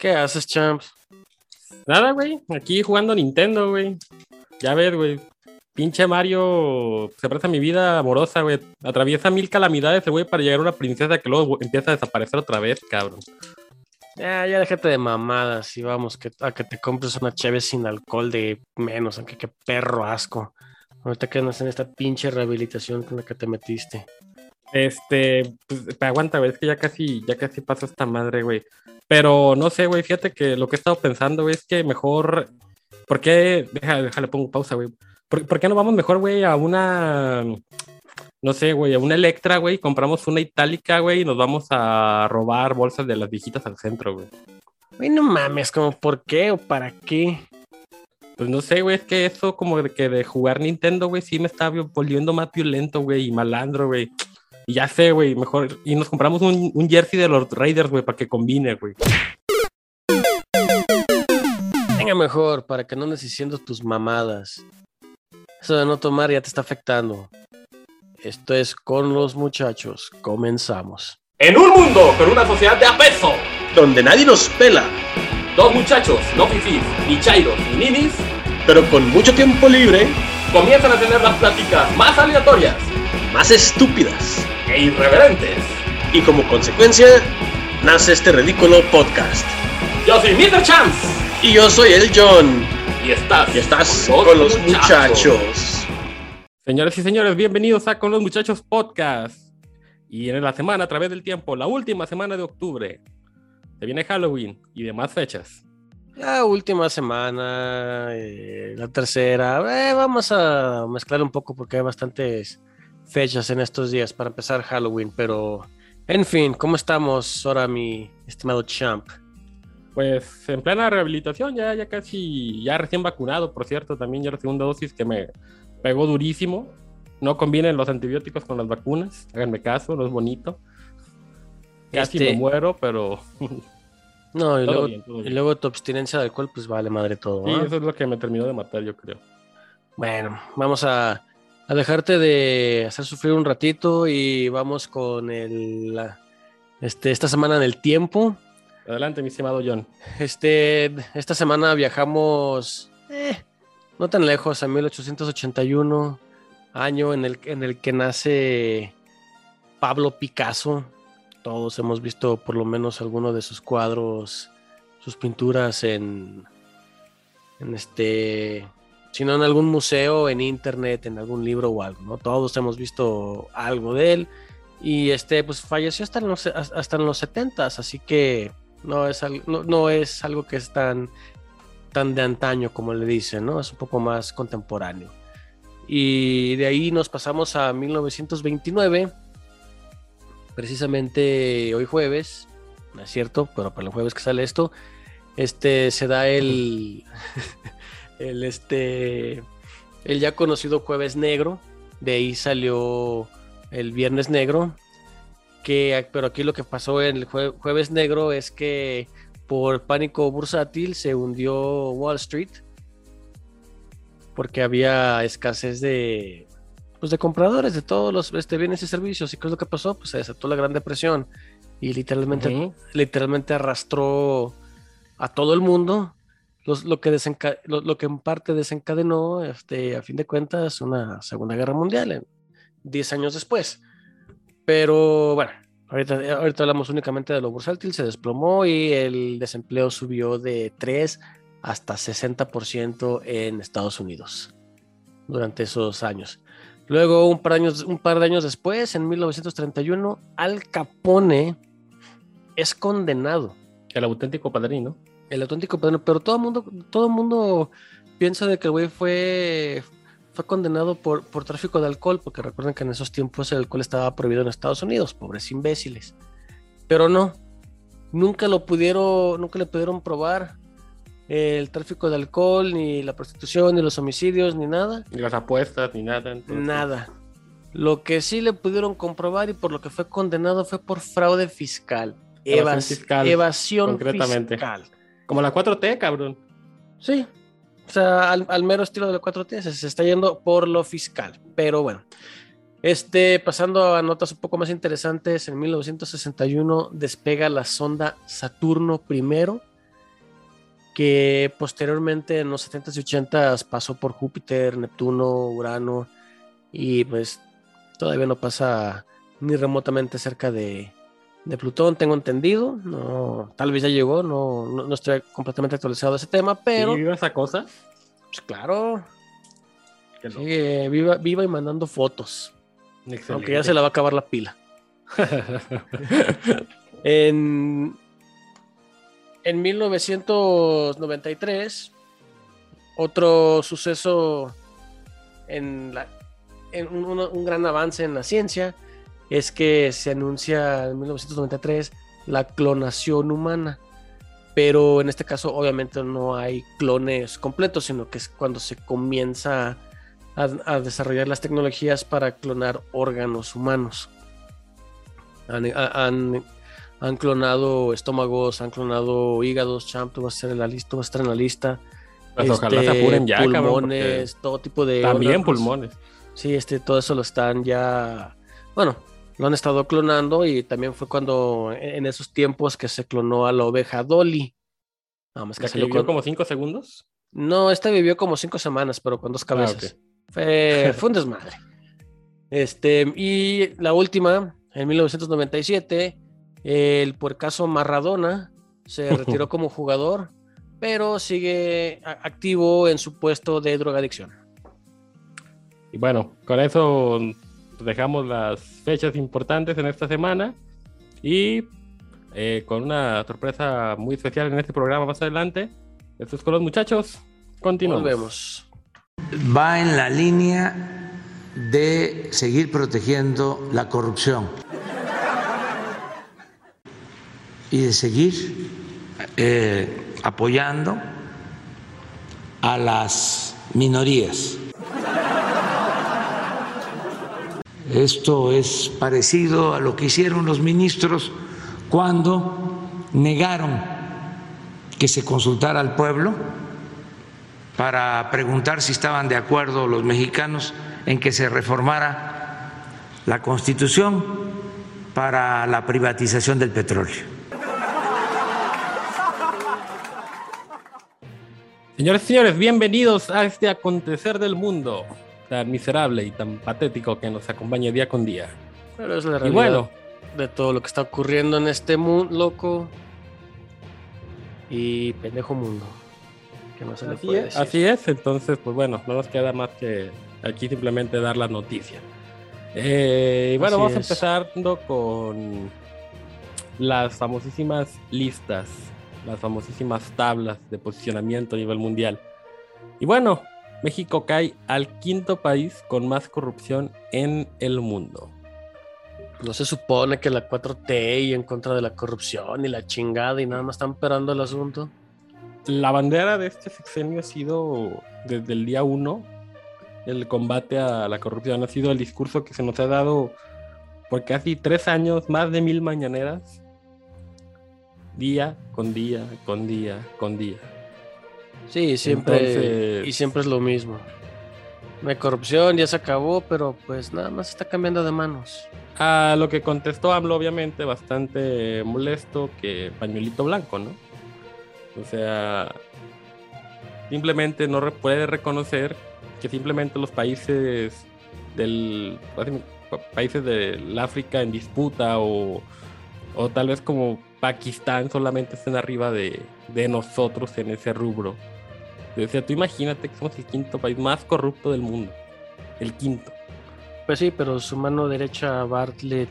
¿Qué haces, champs? Nada, güey. Aquí jugando Nintendo, güey. Ya ves, güey. Pinche Mario se presta mi vida amorosa, güey. Atraviesa mil calamidades, güey, para llegar a una princesa que luego empieza a desaparecer otra vez, cabrón. Ya, ya déjate de mamadas y vamos que, a que te compres una cheve sin alcohol de menos, aunque qué perro asco. Ahorita que andas en esta pinche rehabilitación con la que te metiste. Este, pues aguanta, güey, es que ya casi, ya casi pasa esta madre, güey. Pero no sé, güey, fíjate que lo que he estado pensando, güey, es que mejor. ¿Por qué? Deja, déjale, pongo pausa, güey. ¿Por, ¿Por, qué no vamos mejor, güey, a una. No sé, güey, a una Electra, güey, compramos una itálica, güey, y nos vamos a robar bolsas de las viejitas al centro, güey. Güey, no mames, como, ¿por qué o para qué? Pues no sé, güey, es que eso como de que de jugar Nintendo, güey, sí me está volviendo más violento, güey, y malandro, güey. Y ya sé, güey, mejor. Y nos compramos un, un jersey de los Raiders, güey, para que combine, güey. Venga, mejor, para que no andes diciendo tus mamadas. Eso de no tomar ya te está afectando. Esto es con los muchachos. Comenzamos. En un mundo con una sociedad de apeso, donde nadie nos pela, dos muchachos, no fifís, ni chairos, ni ninis, pero con mucho tiempo libre, comienzan a tener las pláticas más aleatorias, más estúpidas e irreverentes. Y como consecuencia, nace este ridículo podcast. Yo soy Mr. Chance. Y yo soy el John. Y estás, y estás con, los, con los muchachos. muchachos. Señores y señores, bienvenidos a Con los Muchachos Podcast. Y en la semana, a través del tiempo, la última semana de octubre, se viene Halloween y demás fechas. La última semana, eh, la tercera, eh, vamos a mezclar un poco porque hay bastantes fechas en estos días para empezar Halloween, pero en fin, ¿cómo estamos ahora, mi estimado champ? Pues en plena rehabilitación, ya, ya casi, ya recién vacunado, por cierto, también ya la segunda dosis que me pegó durísimo. No combinen los antibióticos con las vacunas, háganme caso, no es bonito. Casi este... me muero, pero... No, y, luego, bien, y luego, tu abstinencia de alcohol, pues vale madre todo. Sí, eso es lo que me terminó de matar, yo creo. Bueno, vamos a, a dejarte de hacer sufrir un ratito y vamos con el, la, este, esta semana en el tiempo. Adelante, mi estimado John. Este, esta semana viajamos eh, no tan lejos, a 1881, año en el, en el que nace Pablo Picasso. Todos hemos visto por lo menos alguno de sus cuadros, sus pinturas en, en este, si no en algún museo, en internet, en algún libro o algo, ¿no? Todos hemos visto algo de él y este, pues falleció hasta en los, hasta en los 70 así que no es, no, no es algo que es tan, tan de antaño como le dicen, ¿no? Es un poco más contemporáneo. Y de ahí nos pasamos a 1929 precisamente hoy jueves, no es cierto, pero para el jueves que sale esto, este se da el, el este, el ya conocido jueves negro, de ahí salió el viernes negro, que, pero aquí lo que pasó en el jueves negro es que por pánico bursátil se hundió Wall Street, porque había escasez de, pues de compradores de todos los este, bienes y servicios. ¿Y qué es lo que pasó? Pues se desató la Gran Depresión y literalmente, uh -huh. literalmente arrastró a todo el mundo. Lo, que lo, lo, que en parte desencadenó, este, a fin de cuentas, una Segunda Guerra Mundial, 10 años después. Pero bueno, ahorita, ahorita hablamos únicamente de lo bursátil, se desplomó y el desempleo subió de 3 hasta 60% en Estados Unidos durante esos años. Luego, un par, de años, un par de años después, en 1931, Al Capone es condenado. El auténtico padrino. El auténtico padrino, pero todo el mundo, todo mundo piensa de que el güey fue, fue condenado por, por tráfico de alcohol, porque recuerden que en esos tiempos el alcohol estaba prohibido en Estados Unidos, pobres imbéciles. Pero no, nunca lo pudieron, nunca le pudieron probar el tráfico de alcohol, ni la prostitución, ni los homicidios, ni nada. Ni las apuestas, ni nada. Entonces. Nada. Lo que sí le pudieron comprobar y por lo que fue condenado fue por fraude fiscal. Evasión Evas fiscal. Evasión concretamente. fiscal. Como la 4T, cabrón. Sí. O sea, al, mero estilo de la 4T se, se está yendo por lo fiscal. Pero bueno. Este, pasando a notas un poco más interesantes, en 1961 despega la sonda Saturno I que posteriormente en los 70s y 80s pasó por Júpiter, Neptuno, Urano y pues todavía no pasa ni remotamente cerca de, de Plutón, tengo entendido. No, tal vez ya llegó, no, no, no estoy completamente actualizado de ese tema, pero ¿Y viva esa cosa? pues, claro, sigue viva, viva y mandando fotos, Excelente. aunque ya se le va a acabar la pila. En, en 1993, otro suceso en, la, en un gran avance en la ciencia es que se anuncia en 1993 la clonación humana. Pero en este caso obviamente no hay clones completos, sino que es cuando se comienza a, a desarrollar las tecnologías para clonar órganos humanos. Han, han- han clonado estómagos, han clonado hígados, champ, tú vas a estar en la lista, tú vas a estar en la lista. Pues ojalá se Este, apuren ya, cabrón, pulmones, todo tipo de También órganos. pulmones. Sí, este, todo eso lo están ya, bueno, lo han estado clonando y también fue cuando en en esos tiempos que se clonó a la oveja Dolly. Nada más que salió vivió con- como cinco segundos. No, esta vivió como cinco semanas, pero con dos cabezas. ok. Fue, fue un desmadre. Este, y la última, en 1997, el puercaso Maradona se retiró como jugador, pero sigue activo en su puesto de drogadicción. Y bueno, con eso dejamos las fechas importantes en esta semana y eh, con una sorpresa muy especial en este programa más adelante. Esto es con los muchachos. Continuamos. Volvemos. va en la línea de seguir protegiendo la corrupción y de seguir eh, apoyando a las minorías. Esto es parecido a lo que hicieron los ministros cuando negaron que se consultara al pueblo para preguntar si estaban de acuerdo los mexicanos en que se reformara la Constitución para la privatización del petróleo. Señores y señores, bienvenidos a este acontecer del mundo tan miserable y tan patético que nos acompaña día con día. Pero es la Y realidad bueno, de todo lo que está ocurriendo en este mundo loco y pendejo mundo. Que no se le así puede es, decir. así es, entonces pues bueno, no nos queda más que aquí simplemente dar la noticia. Eh, y bueno, Así vamos a empezando con las famosísimas listas, las famosísimas tablas de posicionamiento a nivel mundial. Y bueno, México cae al quinto país con más corrupción en el mundo. No se supone que la 4T y en contra de la corrupción y la chingada y nada más están esperando el asunto. La bandera de este sexenio ha sido desde el día uno el combate a la corrupción. Ha sido el discurso que se nos ha dado por casi tres años, más de mil mañaneras, día con día, con día, con día. Sí, siempre. Entonces- Y siempre es lo mismo. La corrupción ya se acabó, pero pues nada más está cambiando de manos. A lo que contestó AMLO, obviamente, bastante molesto que pañuelito blanco, ¿no? O sea, simplemente no re- puede reconocer que simplemente los países del países del África en disputa o, o tal vez como Pakistán solamente estén arriba de, de nosotros en ese rubro. Sea, tú imagínate que somos el quinto país más corrupto del mundo. El quinto. Pues sí, pero su mano derecha, Bartlett,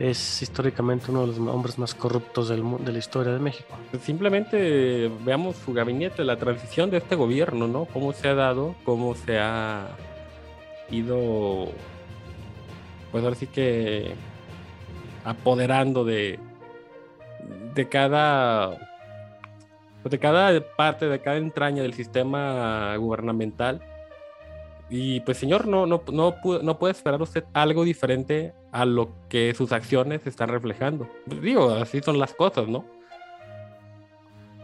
es históricamente uno de los hombres más corruptos del de la historia de México. Simplemente veamos su gabinete, la transición de este gobierno, ¿no? Cómo se ha dado, cómo se ha ido, pues ahora sí que apoderando de, de cada, de cada parte, de cada entraña del sistema gubernamental. Y pues señor, no, no, no, no puede esperar usted algo diferente a lo que sus acciones están reflejando. Digo, así son las cosas, ¿no?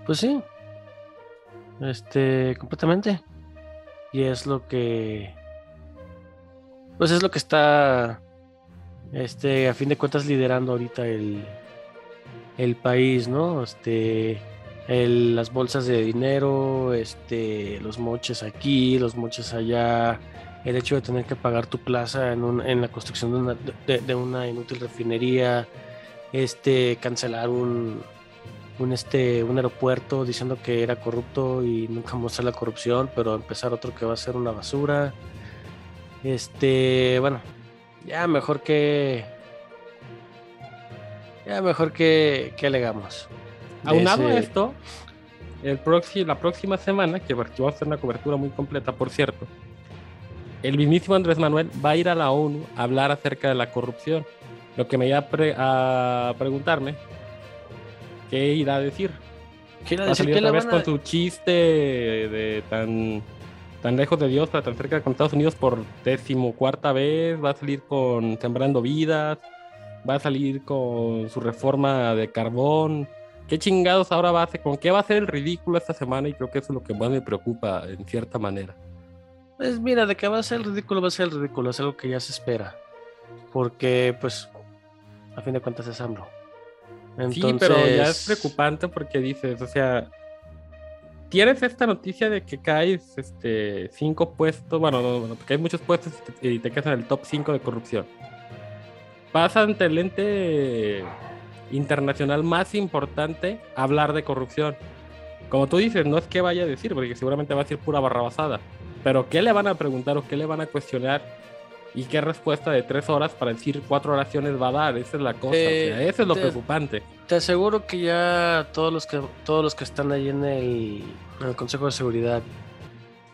Pues sí. Este, completamente. Y es lo que. Pues es lo que está. Este, a fin de cuentas, liderando ahorita el. El país, ¿no? Este. El- las bolsas de dinero, este, los moches aquí, los moches allá, el hecho de tener que pagar tu plaza en, un- en la construcción de una, de- una inútil refinería, este, cancelar un, un, este, un aeropuerto diciendo que era corrupto y nunca mostrar la corrupción, pero empezar otro que va a ser una basura. Este, bueno, ya mejor que. Ya mejor que, que alegamos. Aunado a ese- esto, el proxi- la próxima semana, que vamos a hacer una cobertura muy completa, por cierto, el mismísimo Andrés Manuel va a ir a la ONU a hablar acerca de la corrupción. Lo que me iba a, pre- a preguntarme, ¿qué irá a decir? Quiero Va a decir salir otra vez a- con su chiste de tan, tan lejos de Dios para tan cerca con Estados Unidos por decimocuarta vez. Va a salir con Sembrando Vidas. Va a salir con su reforma de carbón. ¿Qué chingados ahora va a hacer? ¿Con qué va a ser el ridículo esta semana? Y creo que eso es lo que más me preocupa en cierta manera. Pues mira, de que va a ser ridículo, va a ser ridículo, es algo que ya se espera. Porque, pues, a fin de cuentas es AMLO. Sí, pero ya es preocupante porque dices, o sea, tienes esta noticia de que caes este, cinco puestos, bueno, no, no, porque hay muchos puestos y te quedas en el top 5 de corrupción. Pasa ante el ente internacional más importante hablar de corrupción. Como tú dices, no es que vaya a decir, porque seguramente va a decir pura barrabasada. Pero ¿qué le van a preguntar o qué le van a cuestionar? ¿Y qué respuesta de tres horas para decir cuatro oraciones va a dar? Esa es la cosa. o Eh, sea, eso es lo te- preocupante. Te aseguro que ya todos los que todos los que están ahí en el, en el Consejo de Seguridad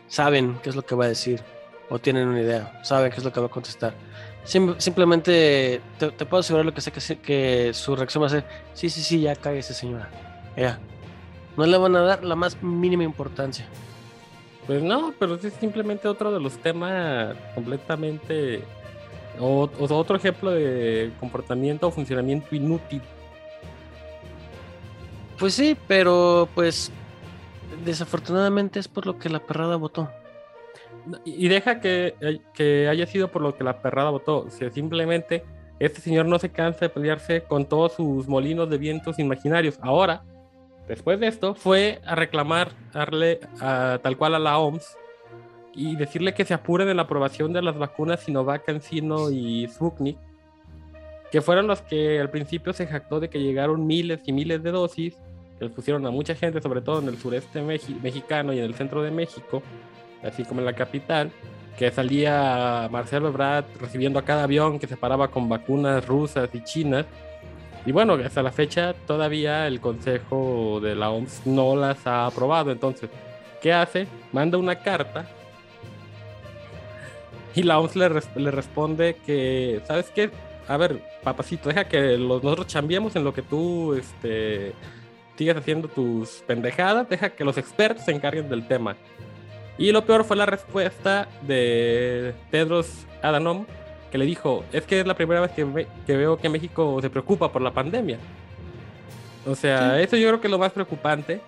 saben qué es lo que va a decir o tienen una idea, saben qué es lo que va a contestar. Sim- simplemente te, te puedo asegurar lo que sé que, que su reacción va a ser, sí, sí, sí, ya cállese señora, ya. No le van a dar la más mínima importancia. Pues no, pero es simplemente otro de los temas completamente. O, o otro ejemplo de comportamiento o funcionamiento inútil. Pues sí, pero pues desafortunadamente es por lo que la perrada votó. Y deja que, que haya sido por lo que la perrada votó. O sea, simplemente este señor no se cansa de pelearse con todos sus molinos de vientos imaginarios. Ahora, después de esto, fue a reclamar darle tal cual a la OMS y decirle que se apuren en la aprobación de las vacunas Sinovac, CanSino y Sputnik, que fueron los que al principio se jactó de que llegaron miles y miles de dosis, que les pusieron a mucha gente, sobre todo en el sureste mexi- mexicano y en el centro de México, así como en la capital, que salía Marcelo Ebrard recibiendo a cada avión que se paraba con vacunas rusas y chinas. Y bueno, hasta la fecha todavía el Consejo de la OMS no las ha aprobado. Entonces, ¿qué hace? Manda una carta y la OMS le, res- le responde que, ¿sabes qué? A ver, papacito, deja que los, nosotros chambiemos en lo que tú este, sigues haciendo tus pendejadas, deja que los expertos se encarguen del tema. Y lo peor fue la respuesta de Tedros Adhanom, que le dijo, es que es la primera vez que, ve- que veo que México se preocupa por la pandemia. O sea, eso yo creo que es lo más preocupante.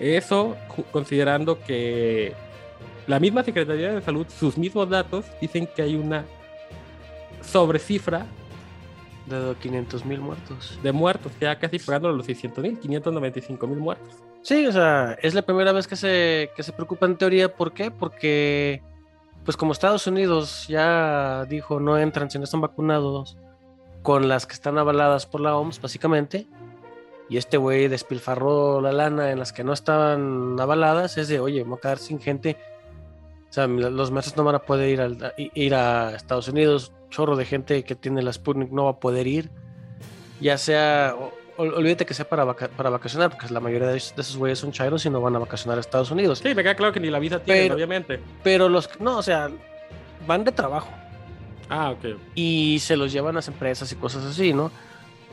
Eso considerando que la misma Secretaría de Salud, sus mismos datos, dicen que hay una sobrecifra De 500 mil muertos. de muertos, ya casi pegando los 600 mil, 595 mil muertos. Sí, o sea, es la primera vez que se, que se preocupa en teoría. ¿Por qué? Porque, pues como Estados Unidos ya dijo no entran si no están vacunados con las que están avaladas por la OMS, básicamente, y este güey despilfarró la lana en las que no estaban avaladas, es de, oye, vamos a quedar sin gente. O sea, los maestros no van a poder ir, al- ir a Estados Unidos, chorro de gente que tiene la Sputnik no va a poder ir, ya sea, olvídate que sea para, vaca- para vacacionar, porque la mayoría de esos, güeyes son chairos y no van a vacacionar a Estados Unidos. Sí, me queda claro que ni la visa tienen, obviamente. Pero los, no, o sea, van de trabajo Ah, ok. y se los llevan a las empresas y cosas así, ¿no?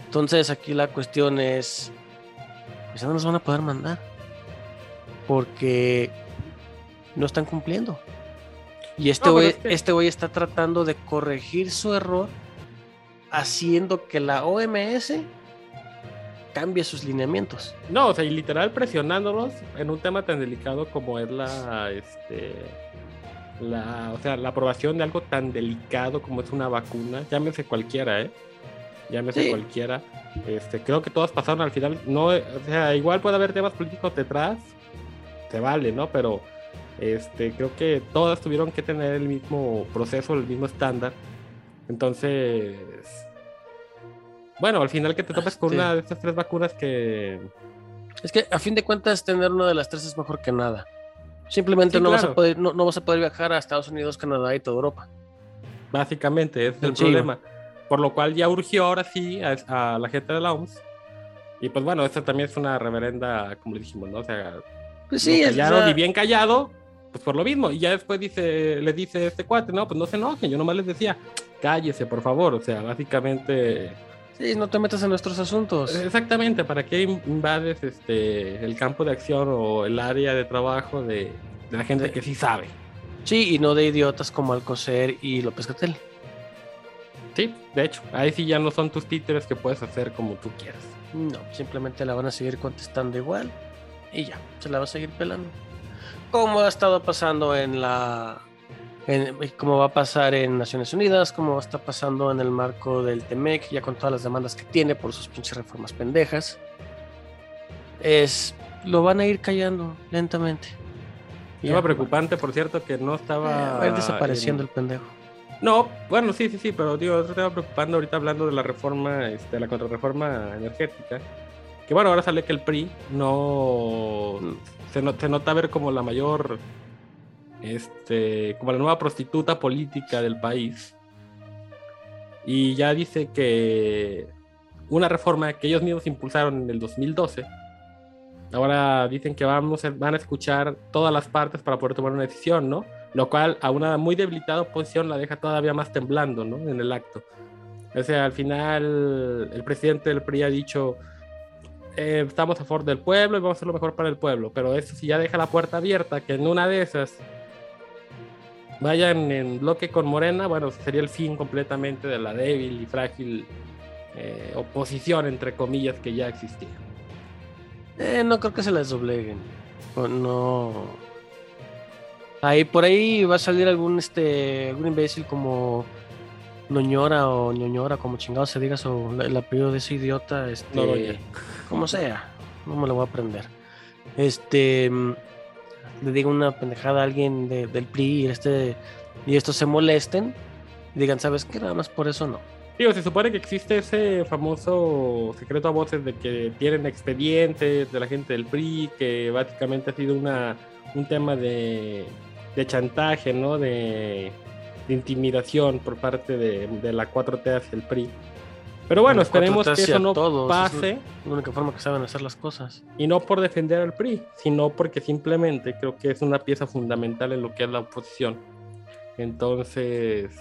Entonces aquí la cuestión es, pues ya no los van a poder mandar porque no están cumpliendo. Y este No, pero güey es que- este güey está tratando de corregir su error haciendo que la OMS cambie sus lineamientos. No, o sea, y literal presionándolos en un tema tan delicado como es la, este, la, o sea, la aprobación de algo tan delicado como es una vacuna, llámese cualquiera, ¿eh? llámese Sí. cualquiera. Este, creo que todas pasaron al final. No, o sea, igual puede haber temas políticos detrás, se vale, ¿no? Pero este, creo que todas tuvieron que tener el mismo proceso, el mismo estándar. Entonces, bueno, al final que te topes con Este- una de estas tres vacunas que Es que a fin de cuentas tener una de las tres es mejor que nada. Simplemente Sí, no, vas a claro. poder, no, no vas a poder viajar a Estados Unidos, Canadá y toda Europa. Básicamente, ese es el problema. Por lo cual ya urgió ahora sí a, a la gente de la OMS. Y pues bueno, esto también es una reverenda, como le dijimos, ¿no? O sea, Pues sí, sí, es- callaron o sea, y bien callado, pues por lo mismo. Y ya después dice, le dice este cuate, no, pues no se enojen, yo nomás les decía, cállese, por favor. O sea, básicamente, sí, no te metas en nuestros asuntos. exactamente, ¿para qué invades este, el campo de acción o el área de trabajo de, de la gente De- que sí sabe? Sí, y no de idiotas como Alcocer y López Gatel. Sí, de hecho, ahí sí ya no son tus títeres que puedes hacer como tú quieras. No, simplemente la van a seguir contestando igual y ya, se la va a seguir pelando. Como ha estado pasando en la. En, como va a pasar en Naciones Unidas, como está pasando en el marco del TEMEC, ya con todas las demandas que tiene por sus pinches reformas pendejas. Es. Lo van a ir callando lentamente. Y ya, preocupante, por cierto, que no Va estaba. a ir desapareciendo en- el pendejo. No, bueno, sí, sí, sí, pero digo, otro tema preocupando ahorita hablando de la reforma, este, la contrarreforma energética. Que bueno, ahora sale que el PRI no. Se, no- se nota ver como la mayor. Este. Como la nueva prostituta política del país. Y ya dice que. Una reforma que ellos mismos impulsaron en el 2012. Ahora dicen que vamos van a escuchar todas las partes para poder tomar una decisión, ¿no? Lo cual a una muy debilitada oposición la deja todavía más temblando, ¿no? En el acto. O sea, al final el presidente del PRI ha dicho, eh, estamos a favor del pueblo y vamos a hacer lo mejor para el pueblo, pero eso sí ya deja la puerta abierta, que en una de esas vayan en bloque con Morena, bueno, sería el fin completamente de la débil y frágil eh, oposición, entre comillas, que ya existía. Eh, no creo que se les dobleguen. O no. Ahí por ahí va a salir algún este algún imbécil como Noñora o ñoñora, como chingado se diga su, el apellido de ese idiota, este, Noroña. como sea, no me lo voy a aprender. Este mm, le diga una pendejada a alguien de- del PRI y este y estos se molesten y digan, ¿sabes qué? Nada más por eso no. Digo, se supone que existe ese famoso secreto a voces de que tienen expedientes de la gente del PRI, que básicamente ha sido una, un tema de, de chantaje, ¿no? De, de intimidación por parte de, de la 4T hacia el PRI. Pero bueno, esperemos 4T que eso no todos, pase, es La única forma que saben hacer las cosas. y no por defender al PRI, sino porque simplemente creo que es una pieza fundamental en lo que es la oposición. Entonces,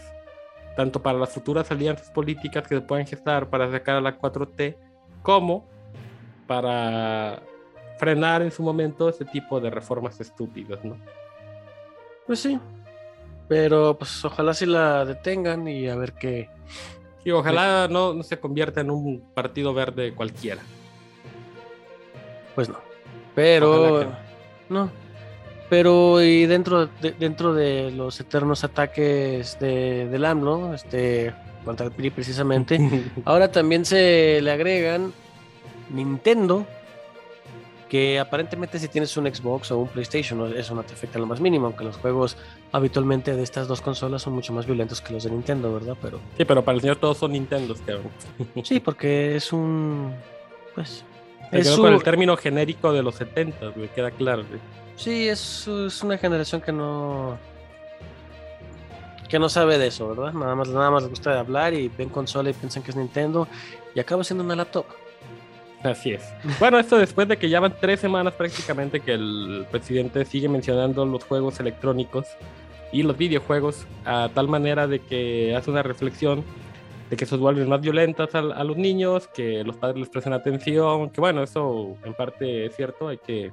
tanto para las futuras alianzas políticas que se puedan gestar para sacar a la 4T, como para frenar en su momento ese tipo de reformas estúpidas, ¿no? Pues sí. Pero pues ojalá si la detengan y a ver qué. Y ojalá no, no se convierta en un partido verde cualquiera. Pues no. Pero. No. Pero y dentro de, dentro de los eternos ataques de, del AMLO, este, contra el PRI precisamente, ahora también se le agregan Nintendo, que aparentemente si tienes un Xbox o un PlayStation, eso no te afecta en lo más mínimo, aunque los juegos habitualmente de estas dos consolas son mucho más violentos que los de Nintendo, ¿verdad? Pero Sí, pero para el señor todos son Nintendos, cabrón. sí, porque es un... Pues... Es su- con el término genérico de los 70, me queda claro. güey. Sí, es, es una generación que no que no sabe de eso, ¿verdad? Nada más, nada más les gusta hablar y ven consola y piensan que es Nintendo y acaba siendo una laptop. Así es. Bueno, esto después de que ya van tres semanas prácticamente que el presidente sigue mencionando los juegos electrónicos y los videojuegos a tal manera de que hace una reflexión de que se vuelven más violentas a, a los niños, que los padres les prestan atención, que bueno, eso en parte es cierto, hay que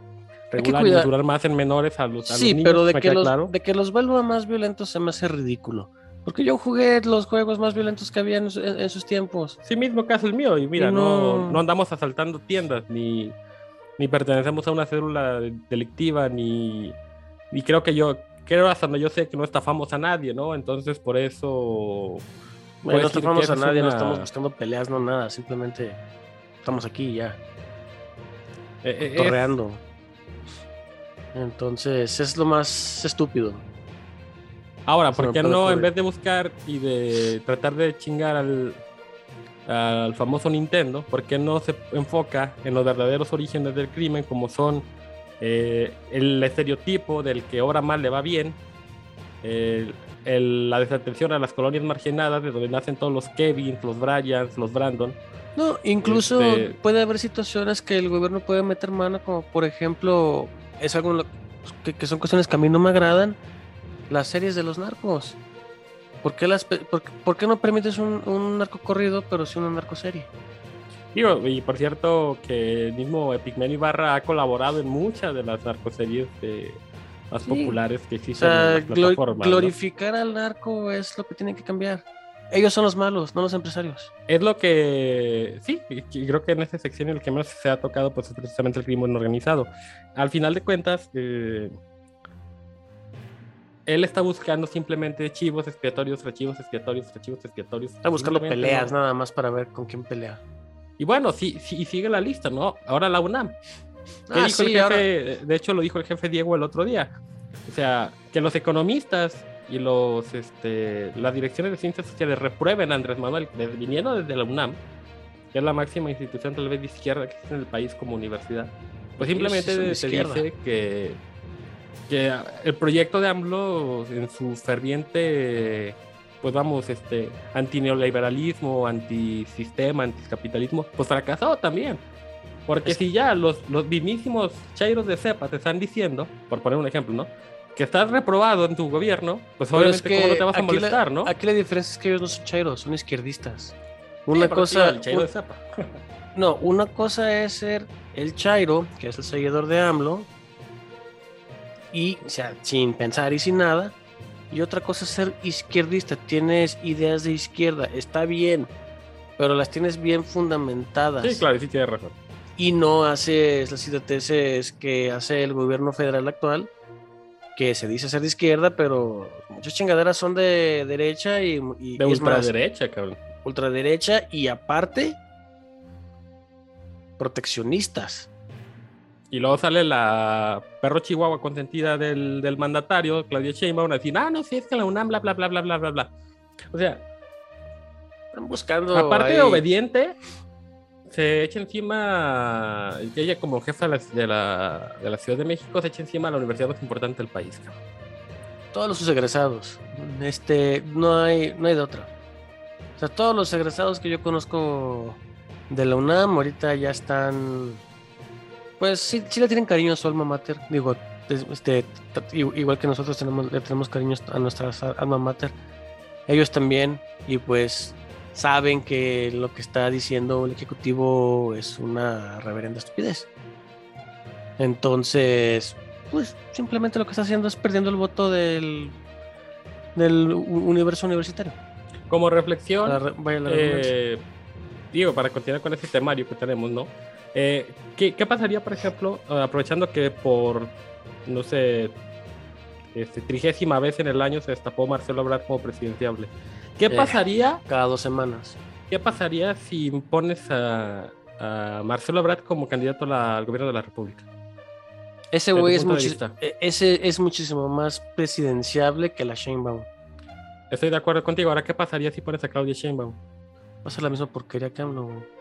regular y cuidar. mesurar más en menores a los, a los Sí, niños, pero de que, los, claro. de que los vuelva más violentos se me hace ridículo. Porque yo jugué los juegos más violentos que había en, su- en- en sus tiempos. Sí, mismo caso el mío. Y mira, Y no, no- no andamos asaltando tiendas, ni, ni pertenecemos a una célula delictiva, ni, ni creo que yo, creo hasta donde yo sé que no estafamos a nadie, ¿no? Entonces, por eso, Bueno, no esa a nadie, no estamos buscando peleas, no nada. Simplemente estamos aquí ya, eh, eh, es- torreando. Entonces, es lo más estúpido. Ahora, ¿por qué no en vez de buscar y de tratar de chingar al, al famoso Nintendo, por qué no se enfoca en los verdaderos orígenes del crimen, como son eh, el estereotipo del que obra mal le va bien, el- el- la desatención a las colonias marginadas, de donde nacen todos los Kevins, los Bryans, los Brandon? No, incluso Este- puede haber situaciones que el gobierno puede meter mano, como por ejemplo, es algo en lo- que, que son cuestiones que a mí no me agradan, las series de los narcos. ¿Por qué, las, pe- por, por qué no permites un, un narco corrido, pero sí una narcoserie? Digo, y por cierto, que el mismo Epigmenio Ibarra ha colaborado en muchas de las narcoseries eh, más Sí. populares que O existen sea, en las plataformas. ¿no? glorificar al narco es lo que tiene que cambiar. Ellos son los malos, no los empresarios. Es lo que, sí, creo que en esta sección el que más se ha tocado pues, es precisamente el crimen organizado. Al final de cuentas, eh, él está buscando simplemente chivos expiatorios, archivos expiatorios, archivos expiatorios. Está buscando peleas no- nada más para ver con quién pelea. Y bueno, sí, sí, y sigue la lista, ¿no? Ahora la UNAM. ¿Qué Ah, dijo el sí, jefe? ahora- De hecho, lo dijo el jefe Diego el otro día. O sea, que los economistas y los, este, las direcciones de ciencias sociales reprueben a Andrés Manuel, viniendo desde la UNAM, que es la máxima institución tal vez de izquierda que existe en el país como universidad. Pues Sí, simplemente se dice que, que el proyecto de AMLO en su ferviente pues vamos, este, antineoliberalismo, antisistema, anticapitalismo, pues fracasó también. Porque si ya los, los mismísimos chairos de cepa te están diciendo, por poner un ejemplo, ¿no? Que estás reprobado en tu gobierno, pues Pero es obviamente cómo no te vas a aquí la- molestar, ¿no? Aquí la diferencia es que ellos no son chairos, son izquierdistas. Sí, Una pero cosa, sí, el chairo un- de cepa. no, una cosa es ser el chairo, que es el seguidor de AMLO, y, o sea, sin pensar y sin nada. Y otra cosa es ser izquierdista, tienes ideas de izquierda, está bien, pero las tienes bien fundamentadas. Sí, claro, sí tienes razón. y no haces las idioteces que hace el gobierno federal actual, que se dice ser de izquierda, pero muchas chingaderas son de derecha y, y- De y es más, ultraderecha, cabrón. ultraderecha y aparte proteccionistas. Y luego sale la perro chihuahua consentida del, del mandatario, Claudia Sheinbaum, a decir, ah, no, sí, es que la UNAM, bla, bla, bla, bla, bla, bla, bla. O sea, Están buscando aparte de obediente, se echa encima, ella como jefa de la, de, la, Ciudad de México, se echa encima a la universidad más importante del país. cabrón. todos los egresados. Este, no hay, no hay de otra. O sea, todos los egresados que yo conozco de la UNAM ahorita ya están, pues sí, sí le tienen cariño a su alma mater. Digo, es- este, igual que nosotros tenemos, le tenemos cariño a nuestras alma mater. Ellos también, y pues saben que lo que está diciendo el ejecutivo es una reverenda estupidez. Entonces, pues simplemente lo que está haciendo es perdiendo el voto del, del universo universitario. Como reflexión, La re- vaya la redundancia. eh, digo, para continuar con ese temario que tenemos, ¿no? Eh, ¿qué, qué pasaría, por ejemplo, aprovechando que por, no sé, este, trigésima vez en el año se destapó Marcelo Ebrard como presidenciable? ¿Qué Eh. pasaría, Cada dos semanas. qué pasaría si impones a, a Marcelo Ebrard como candidato a la- al gobierno de la República? Ese güey es, e- ese es muchísimo más presidenciable que la Sheinbaum. Estoy de acuerdo contigo. Ahora, ¿qué pasaría si pones a Claudia Sheinbaum? Va a ser la misma porquería que AMLO. güey.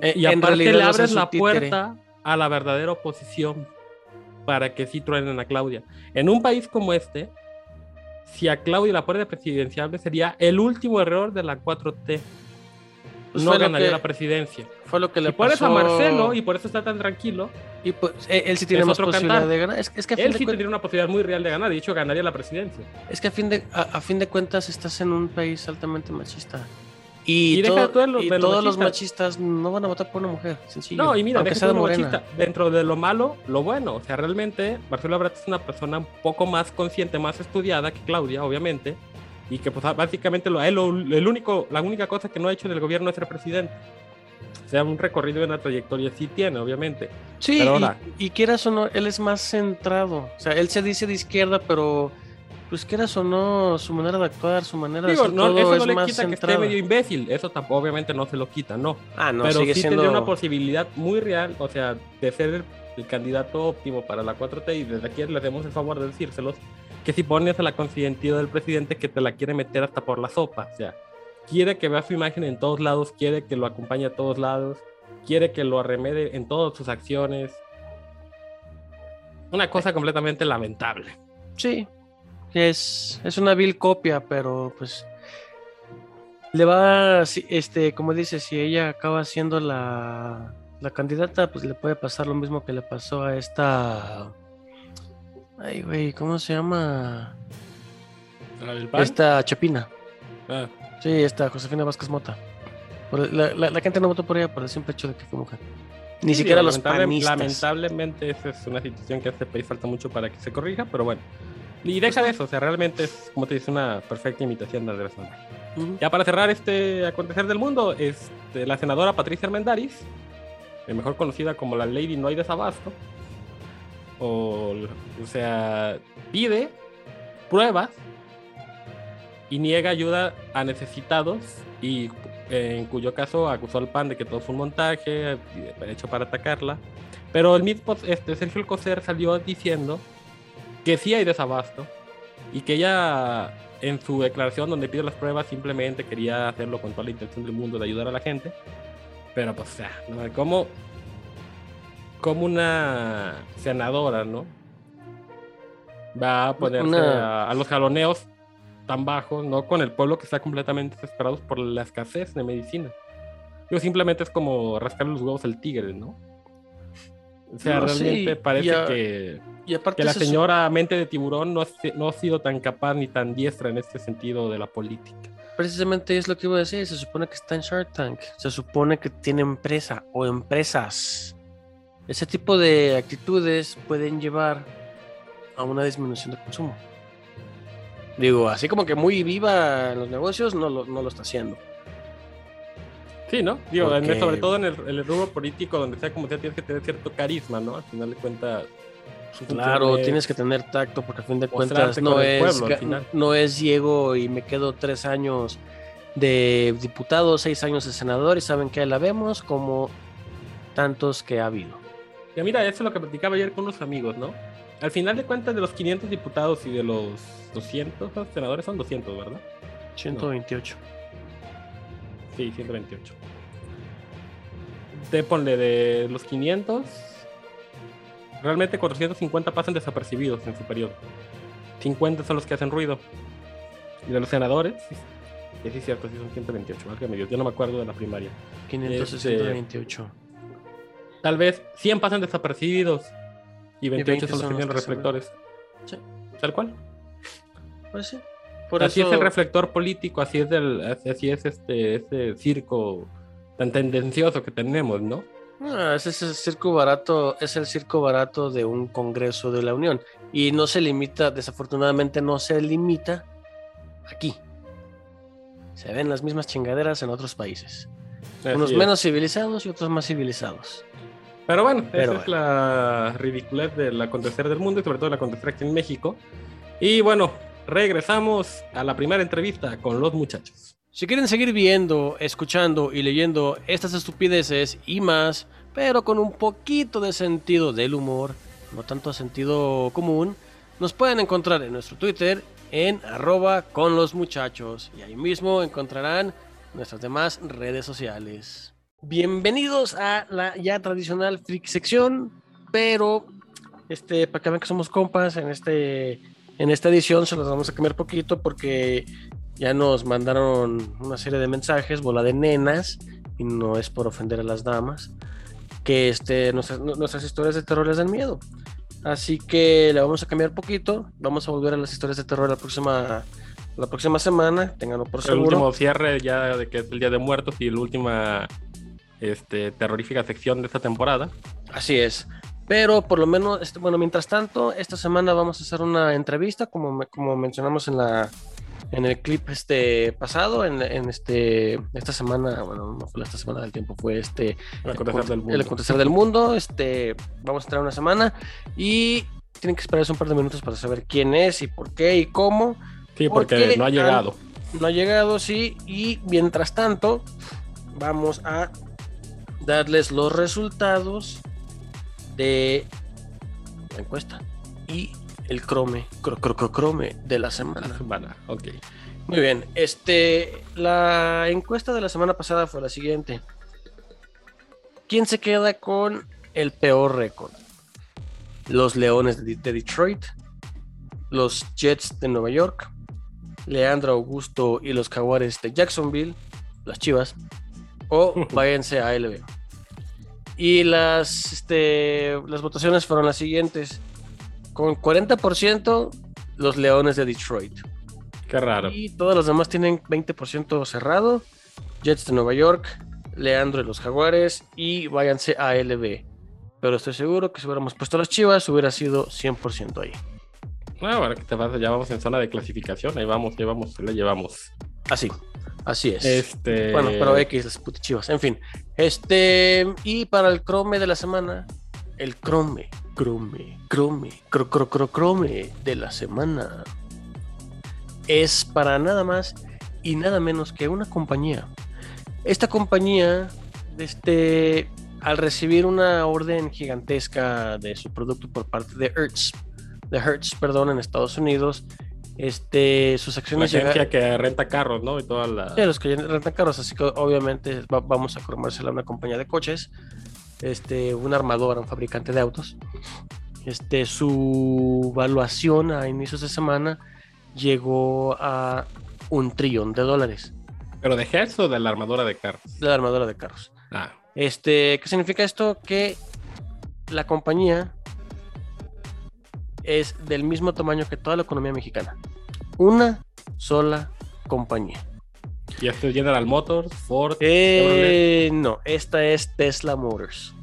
Eh, y en aparte le abres la puerta a la verdadera oposición para que sí truenen a Claudia. En un país como este, si a Claudia la de presidenciable sería el último error de la 4T. Pues no ganaría que- la presidencia. Fue lo que le pones pasó a Marcelo y por eso está tan tranquilo, y pues, eh, él sí tiene más posibilidad cantar. de ganar. Es, es que a fin él sí tendría una posibilidad muy real de ganar. De hecho, ganaría la presidencia. Es que a fin de, a, a fin de cuentas estás en un país altamente machista. Y, Y deja todo- tú de lo- y de todos los machista. machistas no van a votar por una mujer, sencillo. No, y mira, aunque deja sea de machista. Dentro de lo malo, lo bueno. O sea, realmente, Marcelo Ebrard es una persona un poco más consciente, más estudiada que Claudia, obviamente. Y que, pues, básicamente, lo, él el único, la única cosa que no ha hecho en el gobierno es ser presidente. O sea, un recorrido y una trayectoria sí tiene, obviamente. Sí, Pero y- y, quieras o no, él es más centrado. O sea, él se dice de izquierda, pero pues quieras o no, su manera de actuar, su manera Digo, de hacer no, todo eso es no le más quita que esté medio imbécil. Eso tampoco, obviamente, no se lo quita, no. Ah, no, pero sigue sí siendo... tendría una posibilidad muy real, o sea, de ser el, el candidato óptimo para la 4T. Y desde aquí le hacemos el favor de decírselos. Que si pones a la consentida del presidente que te la quiere meter hasta por la sopa. O sea, quiere que vea su imagen en todos lados, quiere que lo acompañe a todos lados, quiere que lo arremede en todas sus acciones. Una cosa completamente lamentable. Sí, es, es una vil copia, pero pues le va, este, como dice, si ella acaba siendo la, la candidata, pues le puede pasar lo mismo que le pasó a esta... Ay, güey, ¿cómo se llama? ¿La del PAN? Esta Chapina. Ah, Sí, esta Josefina Vázquez Mota. Por- la, la- la gente no votó por ella por el simple hecho de que fue mujer. Ni sí, siquiera digo, los lamentable- panistas. Lamentablemente, esa es una situación que a este país falta mucho para que se corrija, pero bueno. Y deja de eso, o sea, realmente es, como te dice, una perfecta imitación de Andrés Manuel. Ya para cerrar este acontecer del mundo, este, la senadora Patricia Armendáriz, eh, mejor conocida como la Lady No hay desabasto, o, o sea, pide pruebas y niega ayuda a necesitados y eh, en cuyo caso acusó al PAN de que todo fue un montaje eh, hecho para atacarla. Pero el mismo este, Sergio Alcocer salió diciendo que sí hay desabasto y que ella en su declaración donde pide las pruebas simplemente quería hacerlo con toda la intención del mundo de ayudar a la gente. Pero pues, o sea, ¿no? como, como una senadora, ¿no? Va a ponerse Una- a, a los jaloneos tan bajos, ¿no? Con el pueblo que está completamente desesperado por la escasez de medicina. Digo, simplemente es como rascarle los huevos al tigre, ¿no? O sea, No, sí, realmente parece ya- que, Y aparte que la su- señora mente de tiburón no ha, no ha sido tan capaz ni tan diestra en este sentido de la política. Precisamente es lo que iba a decir. Se supone que está en Shark Tank. Se supone que tiene empresa o empresas. Ese tipo de actitudes pueden llevar a una disminución de consumo. Digo, así como que muy viva en los negocios, no lo, no lo está haciendo. Sí, ¿no? Digo, en- sobre todo en el, en el rubro político, donde sea como sea, tienes que tener cierto carisma, ¿no? Al final de cuentas. Claro, tienes es- que tener tacto porque a fin de cuentas no es, pueblo al ga- final. no es llego y me quedo tres años de diputado, seis años de senador y saben que la vemos como tantos que ha habido. Ya mira, eso es lo que platicaba ayer con unos amigos, ¿no? Al final de cuentas, de los 500 diputados y de los 200 los senadores, son 200, ¿verdad? 128. Sí, 128. Te ponle de los 500, realmente 450 pasan desapercibidos en su periodo. 50 son los que hacen ruido. Y de los senadores, sí, sí, es cierto, sí son 128, válgame Dios, yo no me acuerdo de la primaria. 528. Tal vez 100 pasan desapercibidos y 28 20 son los que tienen los que reflectores. Sí. Tal cual. Pues sí. Por así eso, es el reflector político, así es el, así es este, este circo tan tendencioso que tenemos, ¿no? Ah, ese es el circo barato, es el circo barato de un congreso de la Unión. Y no se limita, desafortunadamente no se limita aquí. Se ven las mismas chingaderas en otros países. Unos es. menos civilizados y otros más civilizados. Pero bueno, Pero esa es la ridiculez del acontecer del mundo y sobre todo el acontecer aquí en México. Y bueno, regresamos a la primera entrevista con los muchachos. Si quieren seguir viendo, escuchando y leyendo estas estupideces y más, pero con un poquito de sentido del humor, no tanto sentido común, nos pueden encontrar en nuestro Twitter en arroba con los muchachos y ahí mismo encontrarán nuestras demás redes sociales. Bienvenidos a la ya tradicional freak sección, pero este, para que vean que somos compas, en, este, en esta edición se los vamos a cambiar poquito porque ya nos mandaron una serie de mensajes, bola de nenas, y no es por ofender a las damas, que este, nuestras, nuestras historias de terror les dan miedo. Así que le vamos a cambiar poquito, vamos a volver a las historias de terror la próxima, la próxima semana, tenganlo por El seguro. último cierre ya de que es el Día de Muertos y la última este, terrorífica sección de esta temporada. Así es. Pero por lo menos, este, bueno, mientras tanto, esta semana vamos a hacer una entrevista, como, como mencionamos en la en el clip este pasado, en, en este esta semana, bueno, no fue esta semana del tiempo, fue este El acontecer del mundo. el acontecer del mundo. Este, vamos a traer una semana y tienen que esperarse un par de minutos para saber quién es y por qué y cómo. Sí, porque, Porque no ha han- llegado. No ha llegado, sí, y mientras tanto, vamos a darles los resultados de la encuesta y el crome, cro, cro- cro- crome de la semana. Semana, ok. Muy bien, este, la encuesta de la semana pasada fue la siguiente. ¿Quién se queda con el peor récord? Los Leones de, de Detroit, los Jets de Nueva York, Leandro Augusto y los Jaguares de Jacksonville, las Chivas, o váyanse a LB. Y las, este, las votaciones fueron las siguientes. Con 40% los Leones de Detroit. Qué raro. Y todas las demás tienen 20% cerrado. Jets de Nueva York, Leandro de los Jaguares y váyanse a LB. Pero estoy seguro que si hubiéramos puesto las chivas, hubiera sido 100% ahí. Ah, ahora que te vas, ya vamos en zona de clasificación. Ahí vamos, llevamos, le llevamos. Así, así es. Este. Bueno, pero X, las putas chivas. En fin. Este. Y para el Chrome de la semana. El Chrome. Chrome. Chrome. Cro, cro, cro, Chrome de la semana. Es para nada más y nada menos que una compañía. Esta compañía, este, al recibir una orden gigantesca de su producto por parte de Hertz, de Hertz, perdón, en Estados Unidos, este, sus La acciones agencia llegaron. que renta carros, ¿no? Y toda la. Sí, los que rentan carros, así que obviamente va- vamos a cromársela a una compañía de coches, este, una armadora, un fabricante de autos. Este, su valuación a inicios de semana llegó a un trillón de dólares ¿Pero de Hertz o de la armadura de carros? de la armadora de carros. Ah, Este, ¿qué significa esto? Que la compañía es del mismo tamaño que toda la economía mexicana. Una sola compañía. Y esto es General Motors, Ford. Eh, no, esta es Tesla Motors.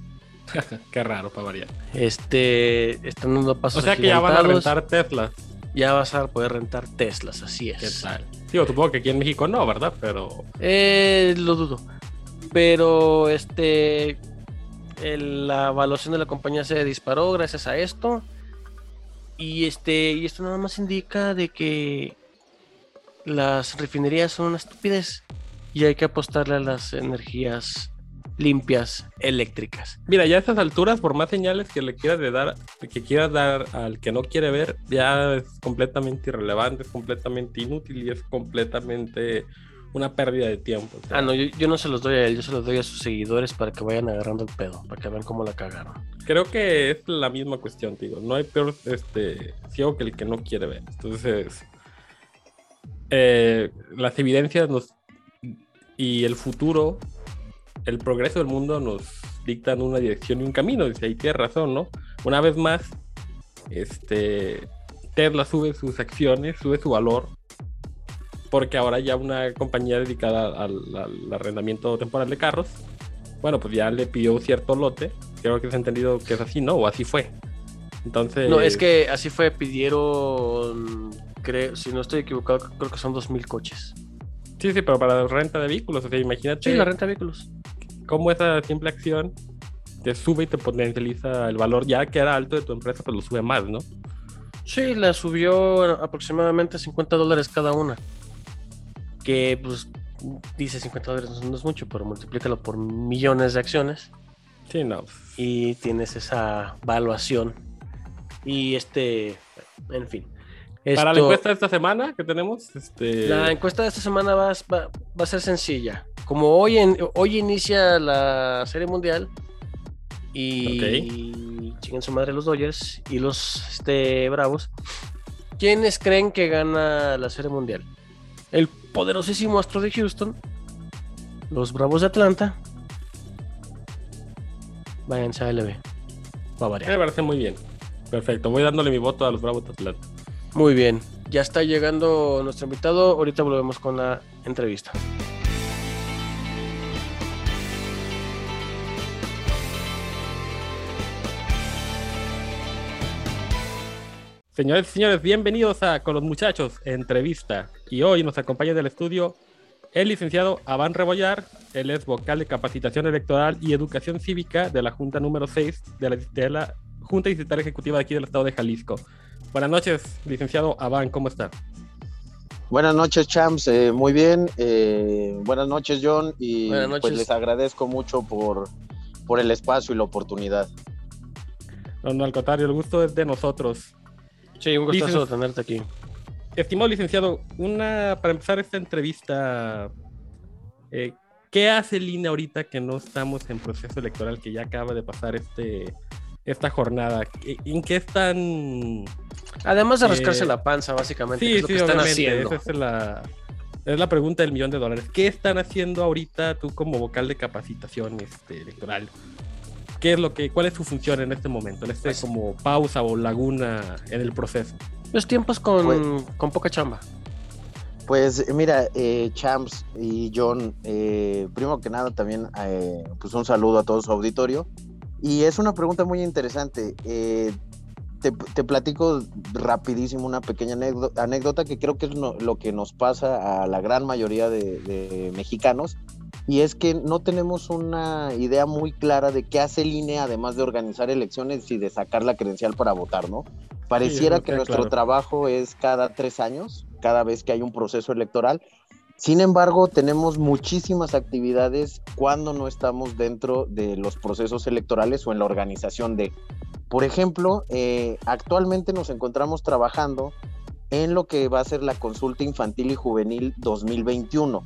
Qué raro para variar. Este, están dando O pasos sea que ya van a rentar Tesla. Ya vas a poder rentar Teslas, así ¿Qué es. tal? Digo, supongo que aquí en México no, ¿verdad? Pero. Eh, lo dudo. Pero este, el- la evaluación de la compañía se disparó gracias a esto. Y este, y esto nada más indica de que las refinerías son una estupidez y hay que apostarle a las energías limpias eléctricas. Mira, ya a estas alturas, por más señales que le quieras de dar, que quieras dar al que no quiere ver, ya es completamente irrelevante, es completamente inútil y es completamente una pérdida de tiempo. o sea, Ah, no, yo, yo no se los doy a él, yo se los doy a sus seguidores para que vayan agarrando el pedo, para que vean cómo la cagaron. Creo que es la misma cuestión, digo. No hay peor este, ciego que el que no quiere ver. Entonces, eh, las evidencias y el futuro, el progreso del mundo nos dictan una dirección y un camino. Y ahí tienes razón, ¿no? Una vez más, este, Tesla sube sus acciones, sube su valor, porque ahora ya una compañía dedicada al, al arrendamiento temporal de carros, bueno, pues ya le pidió cierto lote. Creo que se ha entendido que es así, ¿no? O así fue. Entonces. No, es que así fue, pidieron, creo, si no estoy equivocado, creo que son 2.000 coches. Sí, sí, pero para renta de vehículos. O sea, imagínate Sí, la renta de vehículos. cómo esa simple acción te sube y te potencializa el valor ya que era alto de tu empresa, pues lo sube más, ¿no? Sí, la subió aproximadamente 50 dólares cada una. Que pues dice 50 dólares no es mucho, pero multiplícalo por millones de acciones Sí, no. y tienes esa valuación. Y este, en fin. Para la encuesta de esta semana que tenemos, este. La encuesta de esta semana va, va- va a ser sencilla. Como hoy, en, hoy inicia la Serie Mundial y chinguen su madre los Dodgers y los este, Bravos, ¿quiénes creen que gana la Serie Mundial? El poderosísimo Astro de Houston, los Bravos de Atlanta, váyanse a LB. Va a Me variar. parece muy bien. Perfecto. Voy dándole mi voto a los Bravos de Atlanta. Muy bien, ya está llegando nuestro invitado. Ahorita volvemos con la entrevista. Señores y señores, bienvenidos a Con los Muchachos, entrevista. Y hoy nos acompaña del estudio el licenciado Aván Rebollar. Él es vocal de capacitación electoral y educación cívica de la Junta número 6 de la, de la Junta Distrital Ejecutiva de aquí del Estado de Jalisco. Buenas noches, licenciado Abán, ¿cómo está? Buenas noches, Champs. Eh, muy bien. Eh, buenas noches, John. Y noches. pues les agradezco mucho por, por el espacio y la oportunidad. No, no, al contrario, el gusto es de nosotros. Sí, un gustazo Dices- tenerte aquí. Estimado licenciado, una para empezar esta entrevista, eh, ¿qué hace el INE ahorita que no estamos en proceso electoral, que ya acaba de pasar este esta jornada? ¿En- ¿En qué están? Además de Eh, rascarse la panza, básicamente, Sí, es lo sí, que están haciendo. esa es la es la pregunta del millón de dólares. ¿Qué están haciendo ahorita tú como vocal de capacitación este, electoral? ¿Qué es lo que, cuál es su función en este momento, en este Pues- como pausa o laguna en el proceso? Los tiempos con, Pues- con poca chamba. Pues mira, eh, Champs y John, eh, primero que nada también eh, pues un saludo a todo su auditorio. Y es una pregunta muy interesante. Eh, te, te platico rapidísimo una pequeña anécdo- anécdota que creo que es no- lo que nos pasa a la gran mayoría de, de mexicanos. Y es que no tenemos una idea muy clara de qué hace el INE además de organizar elecciones y de sacar la credencial para votar, ¿no? Pareciera que nuestro claro. trabajo es cada tres años, cada vez que hay un proceso electoral. Sin embargo, tenemos muchísimas actividades cuando no estamos dentro de los procesos electorales o en la organización de. Por ejemplo, eh, actualmente nos encontramos trabajando en lo que va a ser la consulta infantil y juvenil 2021.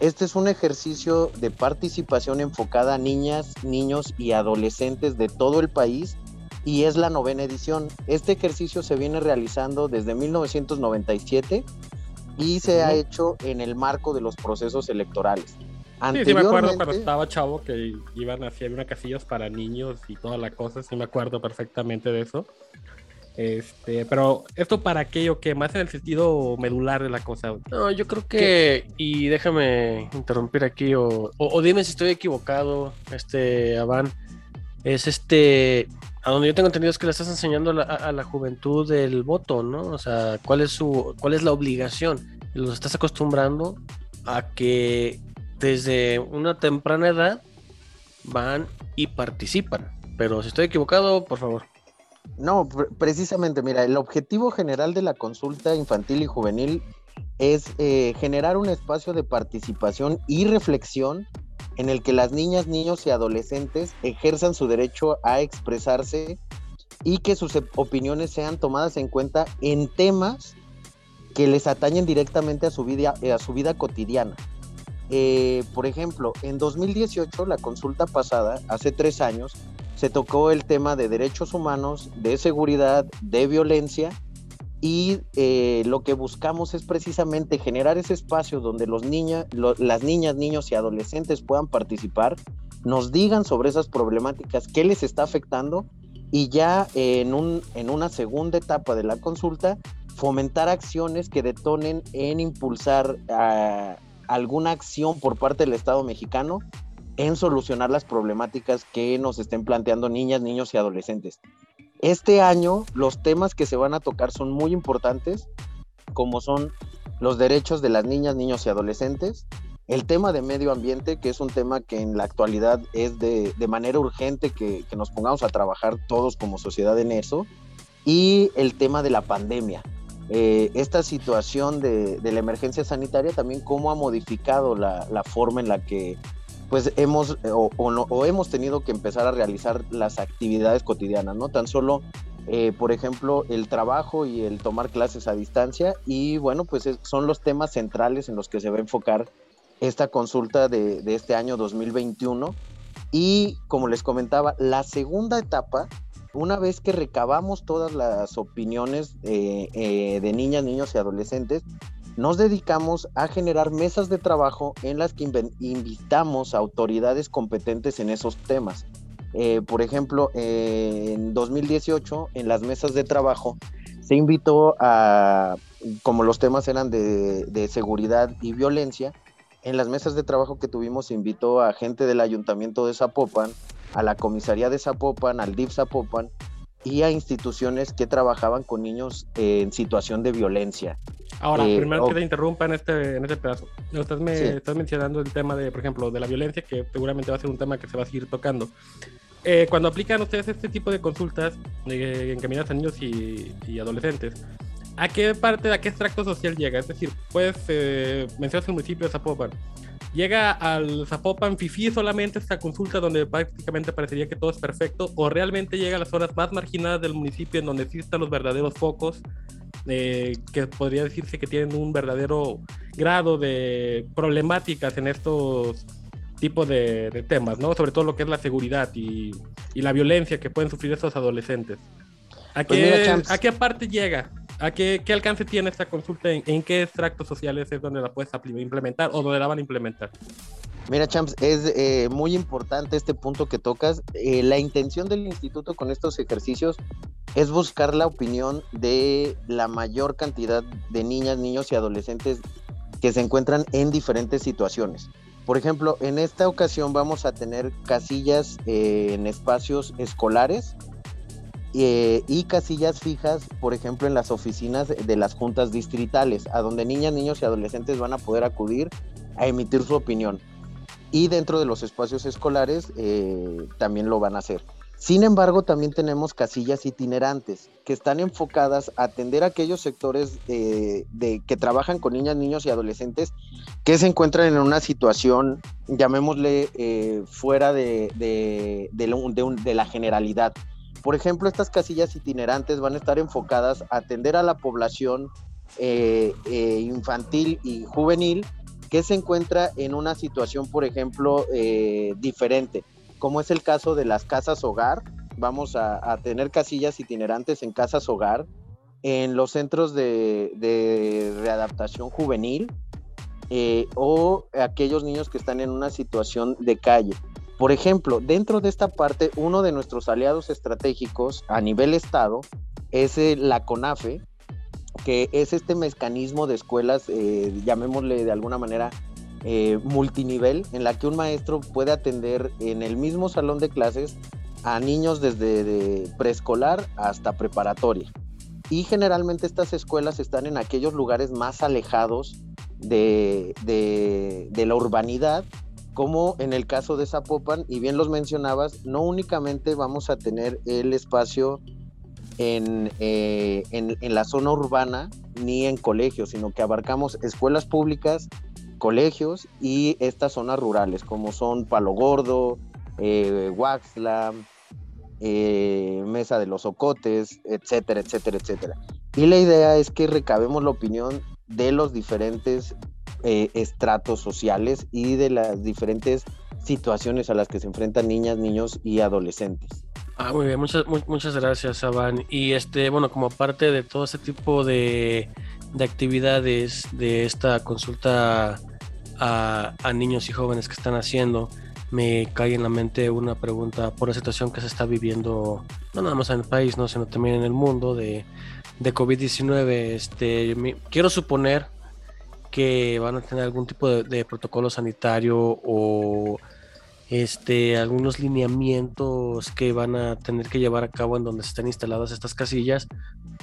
Este es un ejercicio de participación enfocada a niñas, niños y adolescentes de todo el país y es la novena edición. Este ejercicio se viene realizando desde 1997 y se ha hecho en el marco de los procesos electorales. Sí, sí me acuerdo cuando estaba chavo que iban así, había una casillas para niños y toda la cosa, sí me acuerdo perfectamente de eso. Este, pero esto para qué o qué, más en el sentido medular de la cosa. No, yo creo que, y déjame interrumpir aquí, o, o- o dime si estoy equivocado, este, Aván, es este, a donde yo tengo entendido es que le estás enseñando a la, juventud el voto, ¿no? O sea, ¿cuál es su, cuál es la obligación? Los estás acostumbrando a que desde una temprana edad van y participan. Pero si estoy equivocado, por favor. No, pre- precisamente, mira, el objetivo general de la consulta infantil y juvenil es eh, generar un espacio de participación y reflexión en el que las niñas, niños y adolescentes ejerzan su derecho a expresarse y que sus op- opiniones sean tomadas en cuenta en temas que les atañen directamente a su vida, a su vida cotidiana. Eh, por ejemplo, en 2018, la consulta pasada, hace tres años, se tocó el tema de derechos humanos, de seguridad, de violencia y eh, lo que buscamos es precisamente generar ese espacio donde las niñas, niños y adolescentes puedan participar, nos digan sobre esas problemáticas, qué les está afectando y ya en una segunda etapa de la consulta fomentar acciones que detonen en impulsar ah, alguna acción por parte del Estado mexicano en solucionar las problemáticas que nos estén planteando niñas, niños y adolescentes. Este año los temas que se van a tocar son muy importantes, como son los derechos de las niñas, niños y adolescentes, el tema de medio ambiente, que es un tema que en la actualidad es de, de manera urgente que, que nos pongamos a trabajar todos como sociedad en eso, y el tema de la pandemia. Eh, esta situación de, de la emergencia sanitaria también cómo ha modificado la, la forma en la que pues hemos o, hemos tenido que empezar a realizar las actividades cotidianas, ¿no? Tan solo, eh, por ejemplo, el trabajo y el tomar clases a distancia y bueno, pues es- son los temas centrales en los que se va a enfocar esta consulta de, de este año 2021 y como les comentaba, la segunda etapa, una vez que recabamos todas las opiniones eh, eh, de niñas, niños y adolescentes, nos dedicamos a generar mesas de trabajo en las que invitamos a autoridades competentes en esos temas. Eh, por ejemplo, eh, en 2018, en las mesas de trabajo, se invitó a, como los temas eran de, de seguridad y violencia, en las mesas de trabajo que tuvimos se invitó a gente del ayuntamiento de Zapopan, a la comisaría de Zapopan, al DIF Zapopan y a instituciones que trabajaban con niños en situación de violencia. Ahora, Eh, primero que ok. te interrumpa en este, en este pedazo. Estás, me- Sí. estás mencionando el tema de, por ejemplo, de la violencia, que seguramente va a ser un tema que se va a seguir tocando. eh, cuando aplican ustedes este tipo de consultas eh, encaminadas a niños y, y adolescentes, ¿a qué parte, a qué extracto social llega? Es decir, pues eh, mencionas el municipio de Zapopan. ¿Llega al Zapopan Fifi solamente esta consulta donde prácticamente parecería que todo es perfecto? ¿O realmente llega a las zonas más marginadas del municipio en donde existen los verdaderos focos eh, que podría decirse que tienen un verdadero grado de problemáticas en estos tipos de, de temas, ¿no? Sobre todo lo que es la seguridad y, y la violencia que pueden sufrir estos adolescentes. ¿A Pues qué, mira, Champs. ¿A qué parte llega? ¿A qué, alcance tiene esta consulta? ¿En, qué extractos sociales es donde la puedes implementar o donde la van a implementar? Mira, Champs, es eh, muy importante este punto que tocas. Eh, la intención del instituto con estos ejercicios es buscar la opinión de la mayor cantidad de niñas, niños y adolescentes que se encuentran en diferentes situaciones. Por ejemplo, en esta ocasión vamos a tener casillas eh, en espacios escolares eh, y casillas fijas, por ejemplo, en las oficinas de las juntas distritales, a donde niñas, niños y adolescentes van a poder acudir a emitir su opinión y dentro de los espacios escolares eh, también lo van a hacer. Sin embargo, también tenemos casillas itinerantes que están enfocadas a atender a aquellos sectores eh, de, que trabajan con niñas, niños y adolescentes que se encuentran en una situación, llamémosle, eh, fuera de, de, de un- de la generalidad. Por ejemplo, estas casillas itinerantes van a estar enfocadas a atender a la población eh, eh, infantil y juvenil que se encuentra en una situación, por ejemplo, eh, diferente, como es el caso de las casas hogar. Vamos a, tener casillas itinerantes en casas hogar, en los centros de, readaptación juvenil o aquellos niños que están en una situación de calle. Por ejemplo, dentro de esta parte, uno de nuestros aliados estratégicos a nivel estado es eh, la CONAFE, que es este mecanismo de escuelas, eh, llamémosle de alguna manera, eh, multinivel, en la que un maestro puede atender en el mismo salón de clases a niños desde de preescolar hasta preparatoria. Y generalmente estas escuelas están en aquellos lugares más alejados de, de- de la urbanidad, como en el caso de Zapopan, y bien los mencionabas, no únicamente vamos a tener el espacio en, eh, en, en la zona urbana ni en colegios, sino que abarcamos escuelas públicas, colegios y estas zonas rurales, como son Palo Gordo, eh, Waxla, eh, Mesa de los Ocotes, etcétera, etcétera, etcétera. Y la idea es que recabemos la opinión de los diferentes eh, estratos sociales y de las diferentes situaciones a las que se enfrentan niñas, niños y adolescentes. Ah, muy bien, muchas, mu- muchas gracias, Saban. Y este, bueno, como parte de todo este tipo de, de actividades de esta consulta a, a niños y jóvenes que están haciendo, me cae en la mente una pregunta por la situación que se está viviendo, no nada más en el país, ¿no? sino también en el mundo de, de COVID-19. Este, quiero suponer que van a tener algún tipo de, protocolo sanitario o este, algunos lineamientos que van a tener que llevar a cabo en donde estén instaladas estas casillas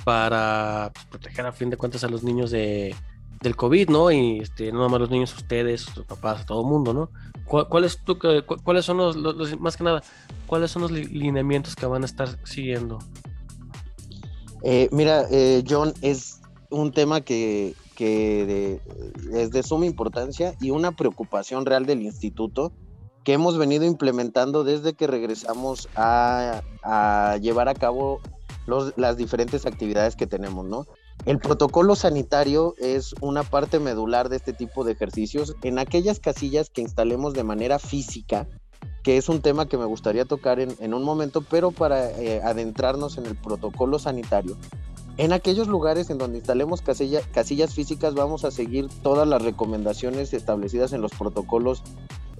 para pues, proteger a fin de cuentas a los niños de, del COVID, ¿no? Y este, no más los niños, ustedes, sus papás, todo el mundo, ¿no? ¿Cuál, cuál tu, ¿Cuáles son los, más que nada, cuáles son los li- lineamientos que van a estar siguiendo? Eh, mira, eh, John, es un tema que, que es de suma importancia y una preocupación real del instituto que hemos venido implementando desde que regresamos a, llevar a cabo las diferentes actividades que tenemos, ¿no? El protocolo sanitario es una parte medular de este tipo de ejercicios en aquellas casillas que instalemos de manera física, que es un tema que me gustaría tocar en, en un momento, pero para eh, adentrarnos en el protocolo sanitario. En aquellos lugares en donde instalemos casilla- casillas físicas vamos a seguir todas las recomendaciones establecidas en los protocolos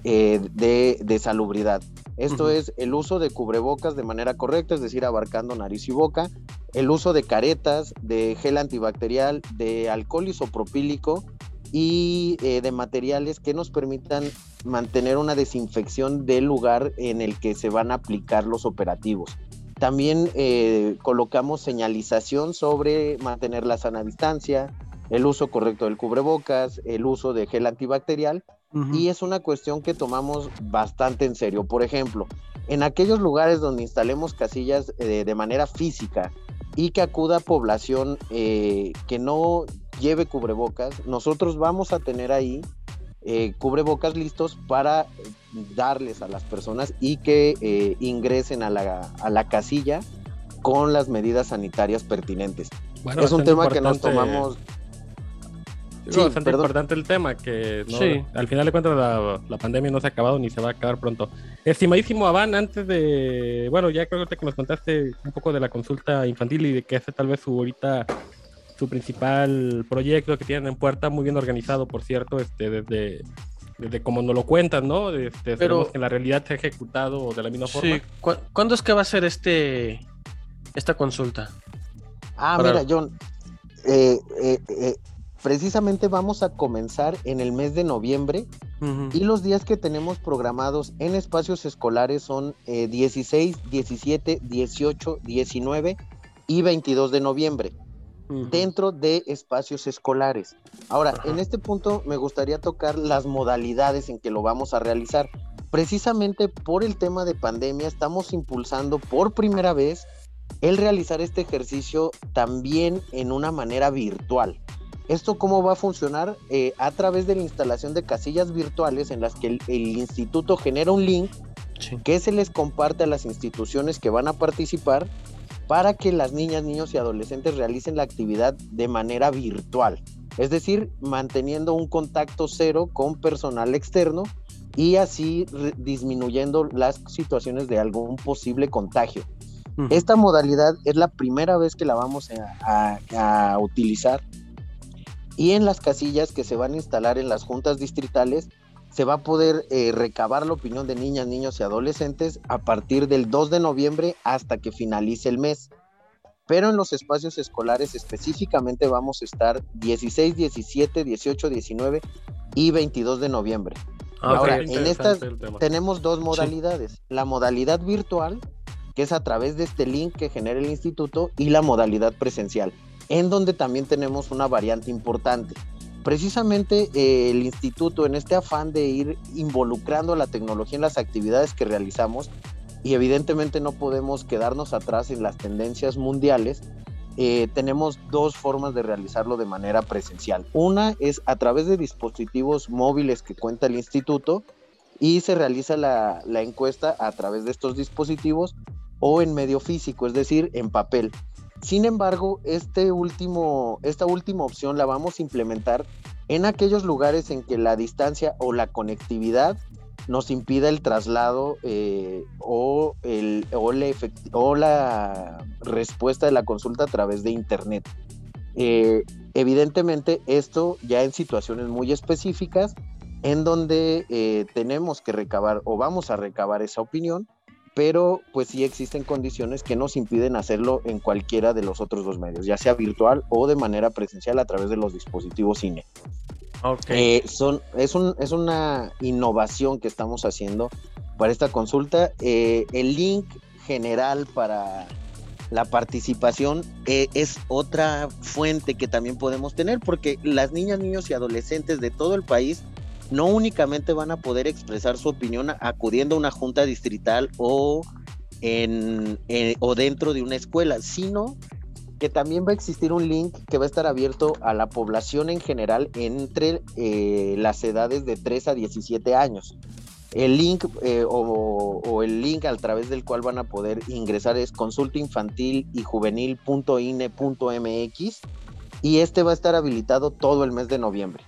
eh, de, de salubridad. Esto es el uso de cubrebocas de manera correcta, es decir, abarcando nariz y boca, el uso de caretas, de gel antibacterial, de alcohol isopropílico y eh, de materiales que nos permitan mantener una desinfección del lugar en el que se van a aplicar los operativos. También eh, colocamos señalización sobre mantener la sana distancia, el uso correcto del cubrebocas, el uso de gel antibacterial y es una cuestión que tomamos bastante en serio. Por ejemplo, En aquellos lugares donde instalemos casillas eh, de manera física y que acuda población eh, que no lleve cubrebocas, nosotros vamos a tener ahí eh, cubrebocas listos para darles a las personas y que eh, ingresen a la, a la casilla con las medidas sanitarias pertinentes. Bueno, es un tema que nos tomamos... Digo, Sí, bastante perdón. importante el tema, que no- Sí. al final de cuentas la, la pandemia no se ha acabado ni se va a acabar pronto. Estimadísimo Avan, antes de, bueno, ya creo que nos contaste un poco de la consulta infantil y de que ese tal vez su ahorita su principal proyecto que tienen en puerta, muy bien organizado, por cierto, este, desde, desde como nos lo cuentas, ¿no? Este, Pero- que en la realidad se ha ejecutado de la misma forma. Sí. ¿Cu- ¿Cuándo es que va a ser este esta consulta? Ah, Para- mira, John, eh, eh, eh, precisamente vamos a comenzar en el mes de noviembre y los días que tenemos programados en espacios escolares son eh, 16, 17, 18, 19 y 22 de noviembre Dentro de espacios escolares. Ahora, Ajá. en este punto me gustaría tocar las modalidades en que lo vamos a realizar. Precisamente por el tema de pandemia estamos impulsando por primera vez el realizar este ejercicio también en una manera virtual. ¿Esto cómo va a funcionar? Eh, a través de la instalación de casillas virtuales en las que el, el instituto genera un link Sí. que se les comparte a las instituciones que van a participar para que las niñas, niños y adolescentes realicen la actividad de manera virtual. Es decir, manteniendo un contacto cero con personal externo y así disminuyendo las situaciones de algún posible contagio. Esta modalidad es la primera vez que la vamos a, a- a utilizar y en las casillas que se van a instalar en las juntas distritales se va a poder eh, recabar la opinión de niñas, niños y adolescentes a partir del 2 de noviembre hasta que finalice el mes. Pero en los espacios escolares específicamente vamos a estar 16, 17, 18, 19 y 22 de noviembre. Ah. Ahora, en estas tenemos dos modalidades. La modalidad virtual, que es a través de este link que genera el instituto, y la modalidad presencial, en donde también tenemos una variante importante. Precisamente eh, el instituto, en este afán de ir involucrando la tecnología en las actividades que realizamos, y evidentemente no podemos quedarnos atrás en las tendencias mundiales, eh, tenemos dos formas de realizarlo de manera presencial. Una es a través de dispositivos móviles que cuenta el instituto y se realiza la, la encuesta a través de estos dispositivos o en medio físico, es decir, en papel. Sin embargo, este esta última opción la vamos a implementar en aquellos lugares en que la distancia o la conectividad nos impida el traslado eh, o la respuesta de la consulta a través de Internet. Eh, evidentemente, esto ya en situaciones muy específicas, en donde eh, tenemos que recabar o vamos a recabar esa opinión, pero pues sí existen condiciones que nos impiden hacerlo en cualquiera de los otros dos medios, ya sea virtual o de manera presencial a través de los dispositivos INE. Ok. Eh, son, es, un- es una innovación que estamos haciendo para esta consulta. Eh, el link general para la participación eh, es otra fuente que también podemos tener porque las niñas, niños y adolescentes de todo el país no únicamente van a poder expresar su opinión acudiendo a una junta distrital o, en, eh, o dentro de una escuela, sino que también va a existir un link que va a estar abierto a la población en general entre eh, las edades de 3 a 17 años. El link eh, o, el link a través del cual van a poder ingresar es consulta infantil y juvenil.ine.mx y este va a estar habilitado todo el mes de noviembre.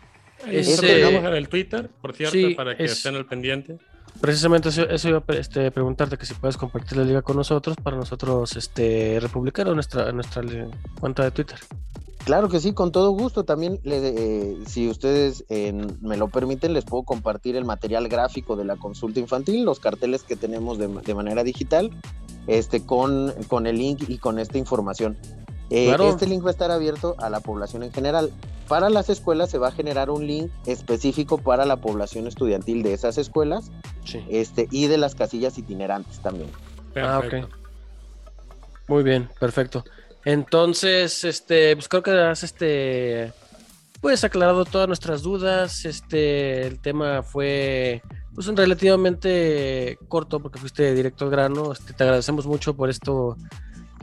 Ahí Ese- lo dejamos en el Twitter, por cierto, Sí, para que es- estén al pendiente. Precisamente eso, eso iba a este, preguntarte que si puedes compartir la liga con nosotros para nosotros este, republicar en nuestra, nuestra eh, cuenta de Twitter. Claro que sí, con todo gusto. También, le- eh, si ustedes eh, me lo permiten, les puedo compartir el material gráfico de la consulta infantil, los carteles que tenemos de, de manera digital, este, con, con el link y con esta información. Eh, Claro. Este link va a estar abierto a la población en general. Para las escuelas se va a generar un link específico para la población estudiantil de esas escuelas Sí. este, y de las casillas itinerantes también. Ah, Perfecto. ok. Muy bien, perfecto. Entonces, este, pues creo que has este pues aclarado todas nuestras dudas. Este, el tema fue pues relativamente corto porque fuiste directo al grano. Este, te agradecemos mucho por esto,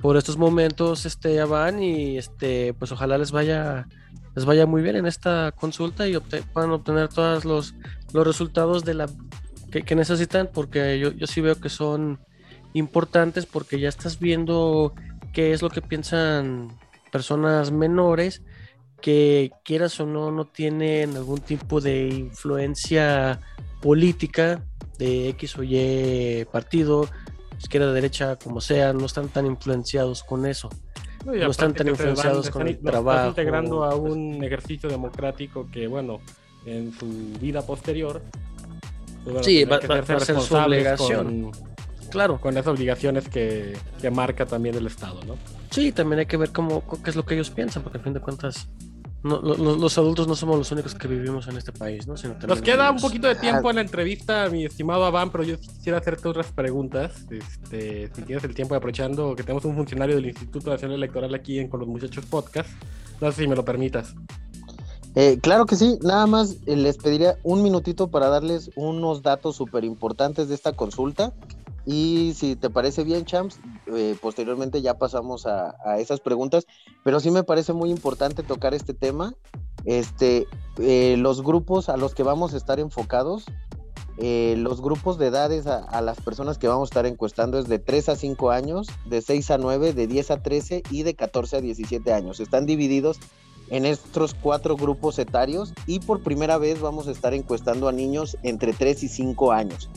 por estos momentos, este, Avan, y este, pues ojalá les vaya, les vaya muy bien en esta consulta y puedan obtener todos los, los resultados de la que, que necesitan, porque yo, yo sí veo que son importantes porque ya estás viendo qué es lo que piensan personas menores que quieras o no no tienen algún tipo de influencia política de X o Y partido, izquierda, derecha, como sea, no están tan influenciados con eso. No, están tan influenciados con están- el los trabajo, integrando a un ejercicio democrático que, bueno, en su vida posterior. pues, Sí, va- que va- va a ser su responsables obligación. Con, Claro, con las obligaciones que, que marca también el Estado, ¿no? sí, también hay que ver cómo, qué es lo que ellos piensan, porque a fin de cuentas, no- lo- lo- los adultos no somos los únicos que vivimos en este país, ¿no? Sino Nos queda un poquito de tiempo en la entrevista, mi estimado Avan, pero yo quisiera hacerte otras preguntas. Este, si tienes el tiempo aprovechando que tenemos un funcionario del Instituto Nacional Electoral aquí en Con los Muchachos Podcast, no sé si me lo permitas. Eh, claro que sí, nada más eh, les pediría un minutito para darles unos datos súper importantes de esta consulta. Y si te parece bien, Champs, eh, posteriormente ya pasamos a, esas preguntas, pero sí me parece muy importante tocar este tema. Este, eh, los grupos a los que vamos a estar enfocados, eh, los grupos de edades a, a las personas que vamos a estar encuestando es de 3 a 5 años, de 6 a 9, de 10 a 13 y de 14 a 17 años. Están divididos en estos cuatro grupos etarios y por primera vez vamos a estar encuestando a niños entre 3 y 5 años.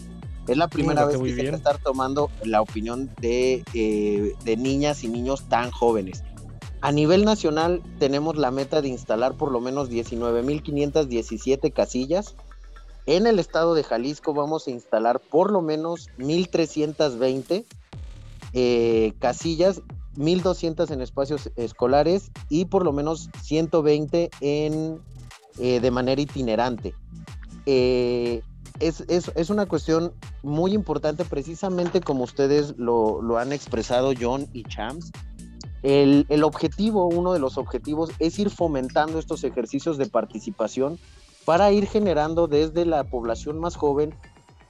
Es la primera vez que se va bien. a estar tomando la opinión de, eh, de niñas y niños tan jóvenes. A nivel nacional tenemos la meta de instalar por lo menos 19.517 casillas. En el estado de Jalisco vamos a instalar por lo menos 1.320 eh, casillas 1200 en espacios escolares y por lo menos 120 en, eh, de manera itinerante. Eh, es, es- es una cuestión muy importante, precisamente como ustedes lo, lo han expresado, John y Chams. El, el objetivo, uno de los objetivos, es ir fomentando estos ejercicios de participación para ir generando desde la población más joven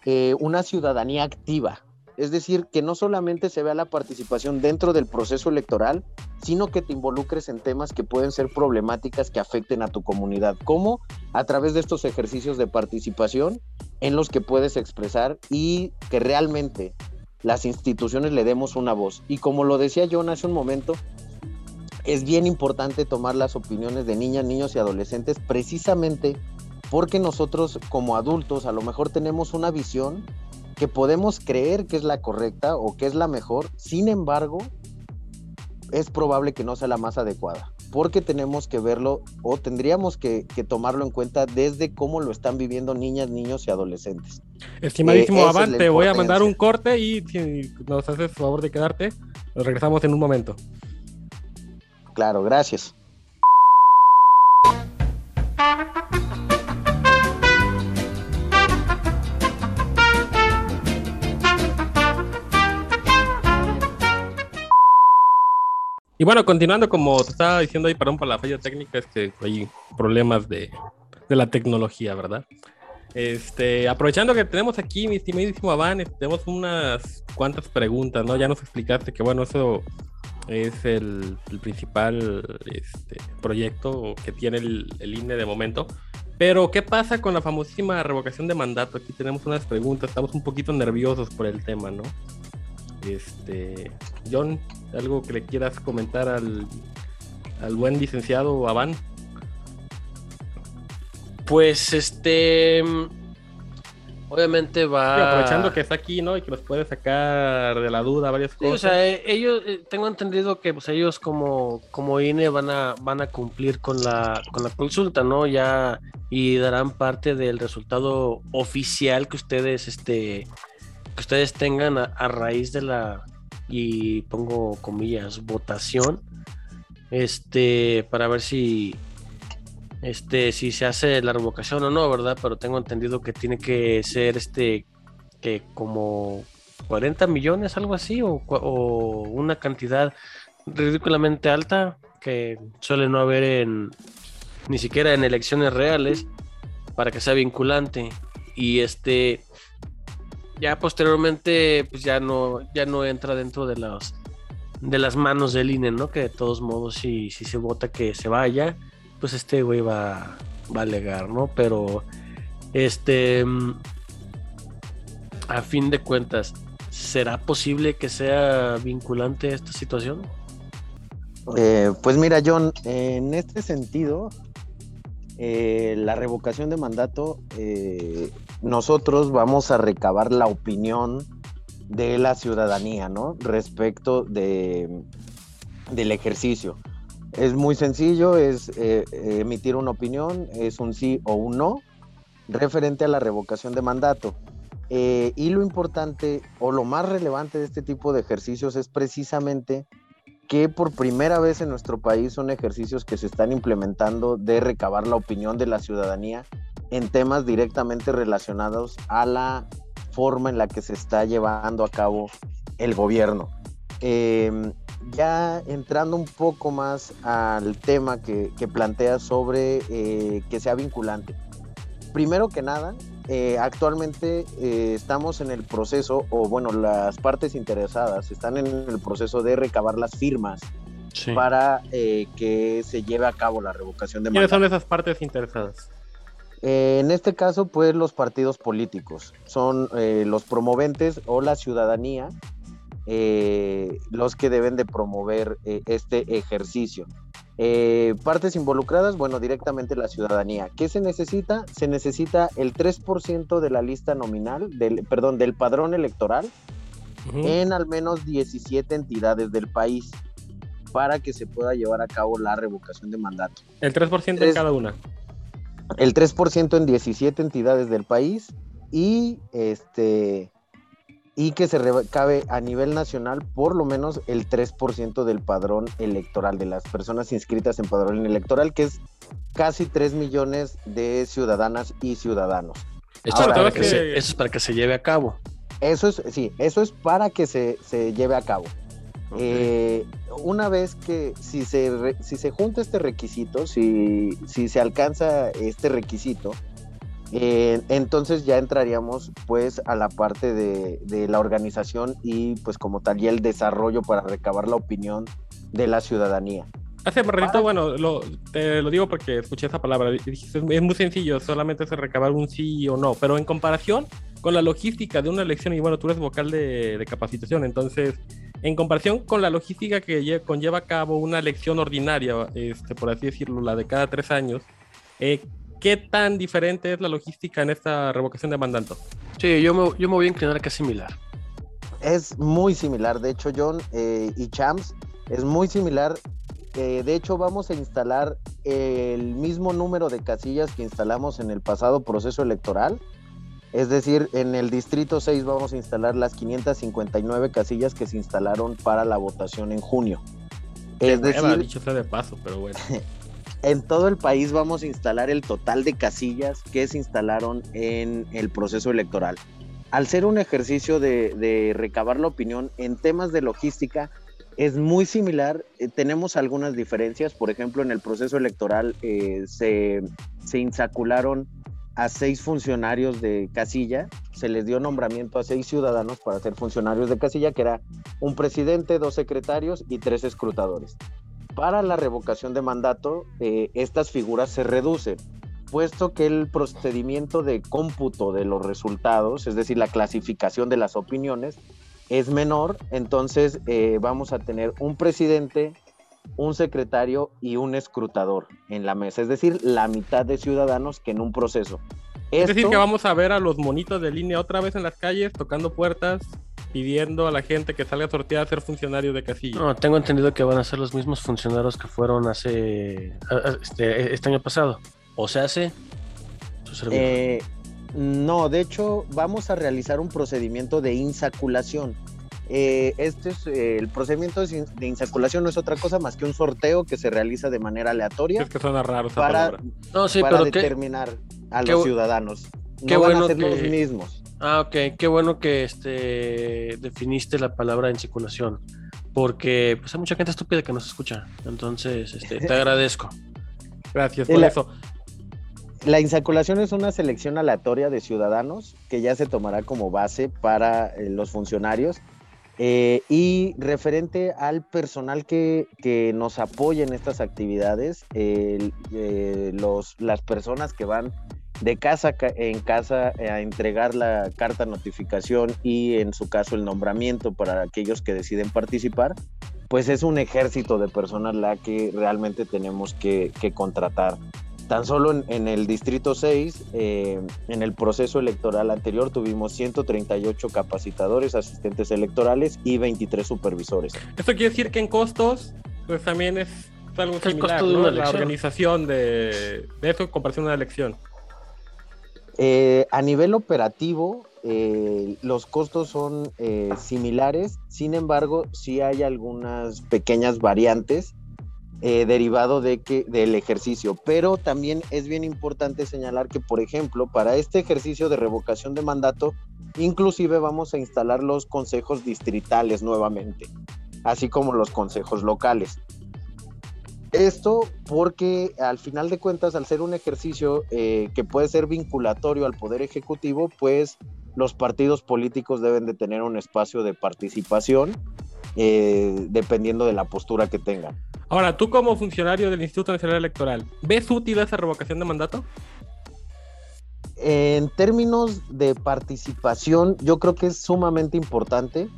eh, una ciudadanía activa, es decir, que no solamente se vea la participación dentro del proceso electoral, sino que te involucres en temas que pueden ser problemáticas que afecten a tu comunidad, como a través de estos ejercicios de participación en los que puedes expresar y que realmente las instituciones le demos una voz. Y como lo decía John hace un momento, es bien importante tomar las opiniones de niñas, niños y adolescentes precisamente porque nosotros como adultos a lo mejor tenemos una visión que podemos creer que es la correcta o que es la mejor, sin embargo, es probable que no sea la más adecuada, porque tenemos que verlo o tendríamos que, que tomarlo en cuenta desde cómo lo están viviendo niñas, niños y adolescentes. Estimadísimo Eh, esa es voy a mandar un corte y si nos haces favor de quedarte, nos regresamos en un momento. Claro, gracias. Y bueno, continuando, como te estaba diciendo ahí, perdón por la falla técnica, es que hay problemas de, de la tecnología, ¿verdad? Este, aprovechando que tenemos aquí, mi estimadísimo Avan, este, tenemos unas cuantas preguntas, ¿no? Ya nos explicaste que, bueno, eso es el, el principal este, proyecto que tiene el, el INE de momento. Pero, ¿qué pasa con la famosísima revocación de mandato? Aquí tenemos unas preguntas, estamos un poquito nerviosos por el tema, ¿no? Este, John, algo que le quieras comentar al, al buen licenciado Avan. Pues este. Obviamente va. Sí, aprovechando que está aquí, ¿no? Y que nos puede sacar de la duda varias Sí, cosas. o sea, eh, ellos, eh, tengo entendido que pues ellos como, como INE van a, van a cumplir con la, con la consulta, ¿no? Ya, y darán parte del resultado oficial que ustedes, este, que ustedes tengan a, raíz de la, y pongo comillas, votación, este, para ver si, este, si se hace la revocación o no, ¿verdad? Pero tengo entendido que tiene que ser, este, que como 40 millones, algo así, o, o una cantidad ridículamente alta que suele no haber en, ni siquiera en elecciones reales, para que sea vinculante. Y este, ya posteriormente, pues ya no, ya no entra dentro de las, de las manos del INE, ¿no? Que de todos modos, si, si se vota que se vaya, pues este güey va, va a alegar, ¿no? Pero, este, mm, a fin de cuentas, ¿será posible que sea vinculante esta situación? Eh, pues mira, John, en este sentido, eh, la revocación de mandato, eh, nosotros vamos a recabar la opinión de la ciudadanía, ¿no? Respecto de, del ejercicio. Es muy sencillo, es emitir una opinión, es un sí o un no referente a la revocación de mandato. y lo importante o lo más relevante de este tipo de ejercicios es precisamente que por primera vez en nuestro país son ejercicios que se están implementando de recabar la opinión de la ciudadanía en temas directamente relacionados a la forma en la que se está llevando a cabo el gobierno. Em, ya entrando un poco más al tema que, que plantea sobre eh, que sea vinculante. Primero que nada, eh, actualmente eh, estamos en el proceso, o bueno, las partes interesadas están en el proceso de recabar las firmas para eh, que se lleve a cabo la revocación de ¿Quiénes son esas partes interesadas? en este caso, pues los partidos políticos, son los promoventes o la ciudadanía los que deben de promover este ejercicio. Eh, partes involucradas, bueno, directamente la ciudadanía. ¿Qué se necesita? Se necesita el 3% de la lista nominal, del, perdón, del padrón electoral en al menos 17 entidades del país para que se pueda llevar a cabo la revocación de mandato. El 3% en cada una. El 3% en 17 entidades del país y este y que se recabe a nivel nacional por lo menos el 3% del padrón electoral, de las personas inscritas en padrón electoral, que es casi 3 millones de ciudadanas y ciudadanos. Esto es para que, se, eso es para que se lleve a cabo. Eso es, sí, eso es para que se, se lleve a cabo. Eh, una vez que si se, si se junta este requisito, si, si se alcanza este requisito, eh, entonces ya entraríamos pues a la parte de, la organización y pues como tal y el desarrollo para recabar la opinión de la ciudadanía. Hace un ratito, bueno, lo, te lo digo porque escuché esa palabra. Es muy sencillo, solamente es recabar un sí o no. Pero en comparación con la logística de una elección, y bueno, tú eres vocal de, capacitación, entonces, en comparación con la logística que conlleva a cabo una elección ordinaria, este, por así decirlo, la de cada tres años, eh, ¿Qué tan diferente es la logística en esta revocación de mandato? Sí, yo me, yo me voy a inclinar que es similar. Es muy similar, de hecho, John eh, y Champs, es muy similar. Eh, de hecho, vamos a instalar el mismo número de casillas que instalamos en el pasado proceso electoral. Es decir, en el distrito 6 vamos a instalar las 559 casillas que se instalaron para la votación en junio. es decir, dicho sea de paso, pero bueno. En todo el país vamos a instalar el total de casillas que se instalaron en el proceso electoral. Al ser un ejercicio de, recabar la opinión en temas de logística, es muy similar. Eh, tenemos algunas diferencias. Por ejemplo, en el proceso electoral eh, se, se insacularon a seis funcionarios de casilla, se les dio nombramiento a seis ciudadanos para ser funcionarios de casilla, que era un presidente, dos secretarios y tres escrutadores. Para la revocación de mandato, eh, estas figuras se reducen, puesto que el procedimiento de cómputo de los resultados, es decir, la clasificación de las opiniones, es menor, entonces eh, vamos a tener un presidente, un secretario y un escrutador en la mesa, es decir, la mitad de ciudadanos que en un proceso. Es decir, que vamos a ver a los monitos de línea otra vez en las calles tocando puertas, pidiendo a la gente que salga a sortear a ser funcionarios de casilla. No, tengo entendido que van a ser los mismos funcionarios que fueron hace este, este año pasado. O se hace. Eh, no, de hecho, vamos a realizar un procedimiento de insaculación. Eh, este es eh, el procedimiento de insaculación no es otra cosa más que un sorteo que se realiza de manera aleatoria. Es que suena raro para, no, sí, para determinar a los ciudadanos. No van a ser los mismos. Ah, ok, qué bueno que este definiste la palabra en porque pues hay mucha gente estúpida que nos escucha. Entonces, este, te agradezco. Gracias por la- eso. La insaculación es una selección aleatoria de ciudadanos que ya se tomará como base para eh, los funcionarios eh, y referente al personal que, que nos apoya en estas actividades, eh, los, las personas que van de casa ca- en casa a entregar la carta notificación y en su caso el nombramiento para aquellos que deciden participar, pues es un ejército de personas la que realmente tenemos que, que contratar. Tan solo en, en el Distrito 6, eh, en el proceso electoral anterior, tuvimos 138 capacitadores, asistentes electorales y 23 supervisores. Esto quiere decir que en costos, pues también es algo similar, costo de ¿no? una La organización de, de eso en comparación a una elección. Eh, a nivel operativo, eh, los costos son eh, similares, sin embargo, sí hay algunas pequeñas variantes eh, derivado de que, del ejercicio, pero también es bien importante señalar que, por ejemplo, para este ejercicio de revocación de mandato, inclusive vamos a instalar los consejos distritales nuevamente, así como los consejos locales. Esto porque al final de cuentas, al ser un ejercicio eh, que puede ser vinculatorio al Poder Ejecutivo, pues los partidos políticos deben de tener un espacio de participación eh, dependiendo de la postura que tengan. Ahora, tú como funcionario del Instituto Nacional Electoral, ¿ves útil esa revocación de mandato? En términos de participación, yo creo que es sumamente importante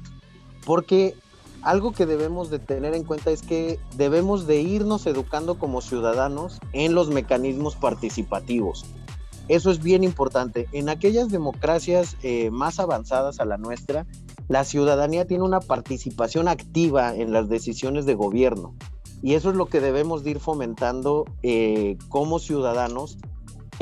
porque algo que debemos de tener en cuenta es que debemos de irnos educando como ciudadanos en los mecanismos participativos. Eso es bien importante. En aquellas democracias eh, más avanzadas a la nuestra, la ciudadanía tiene una participación activa en las decisiones de gobierno. Y eso es lo que debemos de ir fomentando eh, como ciudadanos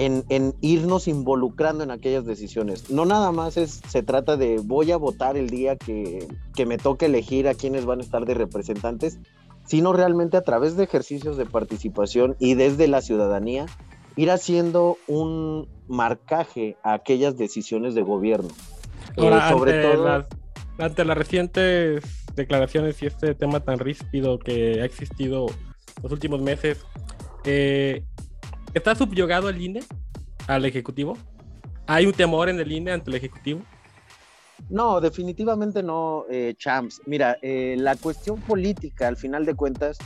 en, en, irnos involucrando en aquellas decisiones. No nada más es, se trata de voy a votar el día que, que me toque elegir a quienes van a estar de representantes, sino realmente a través de ejercicios de participación y desde la ciudadanía, ir haciendo un marcaje a aquellas decisiones de gobierno. Ahora, Eh, sobre ante, todo, las, ante las recientes declaraciones y este tema tan ríspido que ha existido los últimos meses, eh, ¿está subyugado el INE al Ejecutivo? ¿Hay un temor en el INE ante el Ejecutivo? No, definitivamente no, eh, Champs. Mira, eh, la cuestión política, al final de cuentas,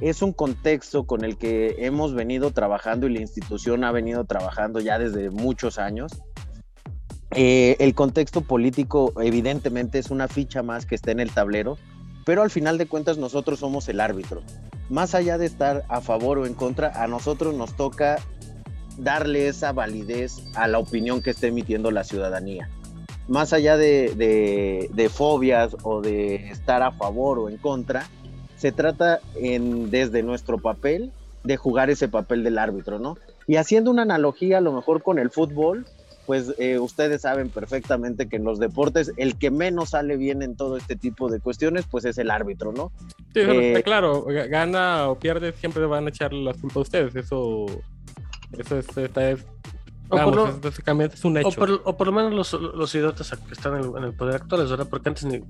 es un contexto con el que hemos venido trabajando y la institución ha venido trabajando ya desde muchos años. Eh, el contexto político evidentemente es una ficha más que está en el tablero, pero al final de cuentas nosotros somos el árbitro. Más allá de estar a favor o en contra, a nosotros nos toca darle esa validez a la opinión que esté emitiendo la ciudadanía. Más allá de, de, fobias o de estar a favor o en contra, se trata en, desde nuestro papel de jugar ese papel del árbitro, ¿no? Y haciendo una analogía a lo mejor con el fútbol, pues eh, ustedes saben perfectamente que en los deportes el que menos sale bien en todo este tipo de cuestiones, pues es el árbitro, ¿no? Sí, eso Eh, está claro. Gana o pierde, siempre van a echar la culpa a ustedes. Eso, eso es, esta es- O por vamos, lo- es- básicamente es un hecho. O por, o por lo menos los, los idiotas que están en el, en el poder actuales, ¿verdad? Porque antes ni,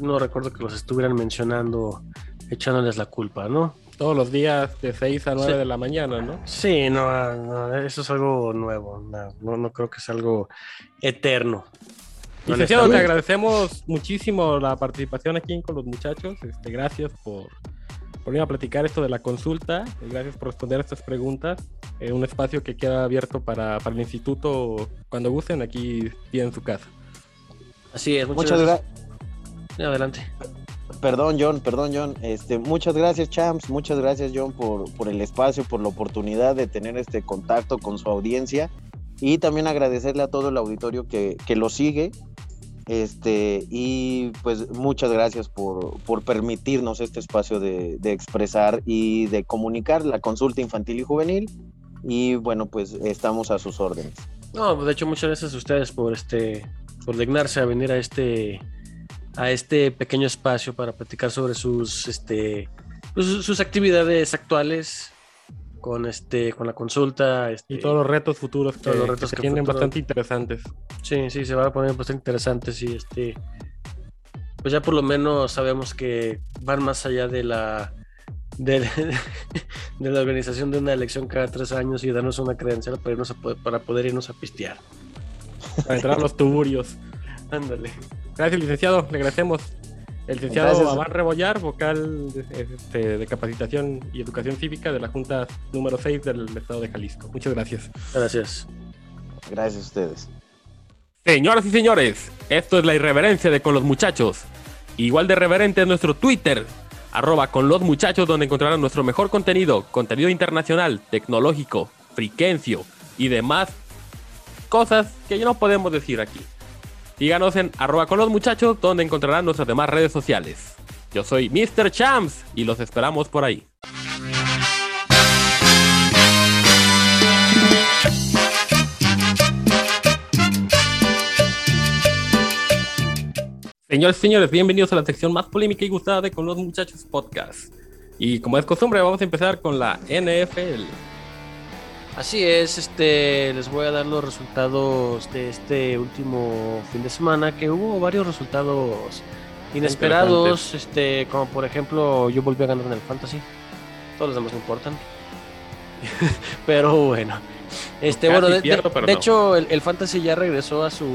no recuerdo que los estuvieran mencionando, echándoles la culpa, ¿no? Todos los días de 6 a 9 Sí. de la mañana, ¿no? Sí, no, no, eso es algo nuevo, no, no, no creo que es algo eterno. Licenciado, te agradecemos muchísimo la participación aquí con los muchachos. Este, gracias por, por venir a platicar esto de la consulta. Gracias por responder estas preguntas. Eh, un espacio que queda abierto para, para el instituto cuando gusten. Aquí tienen su casa. Así es, muchas, Muchas gracias. gracias. Adelante. Perdón, John, perdón, John. Este, muchas gracias, Champs. Muchas gracias, John, por, por el espacio, por la oportunidad de tener este contacto con su audiencia. Y también agradecerle a todo el auditorio que, que lo sigue. Este, y pues muchas gracias por, por permitirnos este espacio de, de expresar y de comunicar la consulta infantil y juvenil. Y bueno, pues estamos a sus órdenes. No, de hecho, muchas gracias a ustedes por este, por dignarse a venir a este, a este pequeño espacio para platicar sobre sus, este, pues, sus, actividades actuales con este, con la consulta. Este, Y todos los retos futuros que, todos los retos que tienen futuro- bastante interesantes. Sí, sí, se van a poner bastante interesantes y este, pues ya por lo menos sabemos que van más allá de la, de, de la organización de una elección cada tres años y darnos una credencial para, irnos a poder- para poder irnos a pistear. Para entrar a los tuburios. Ándale. Gracias, licenciado. Le agradecemos. El licenciado. Abán Rebollar, vocal de, este, de capacitación y educación cívica de la Junta número 6 del Estado de Jalisco. Muchas gracias. Gracias. Gracias a ustedes. Señoras y señores, esto es la irreverencia de Con los Muchachos. Igual de reverente es nuestro Twitter, arroba con los muchachos, donde encontrarán nuestro mejor contenido, contenido internacional, tecnológico, friquencio y demás cosas que ya no podemos decir aquí. Síganos en arroba con los muchachos, donde encontrarán nuestras demás redes sociales. Yo soy Mr. Champs y los esperamos por ahí. Señores señores, bienvenidos a la sección más polémica y gustada de Con los Muchachos Podcast. Y como es costumbre, vamos a empezar con la NFL. Así es, este, les voy a dar los resultados de este último fin de semana, que hubo varios resultados inesperados, este, como por ejemplo, yo volví a ganar en el fantasy. Todos los demás no importan. pero bueno. Este, Casi bueno, de, de- pierdo, pero de no. hecho, el, el fantasy ya regresó a su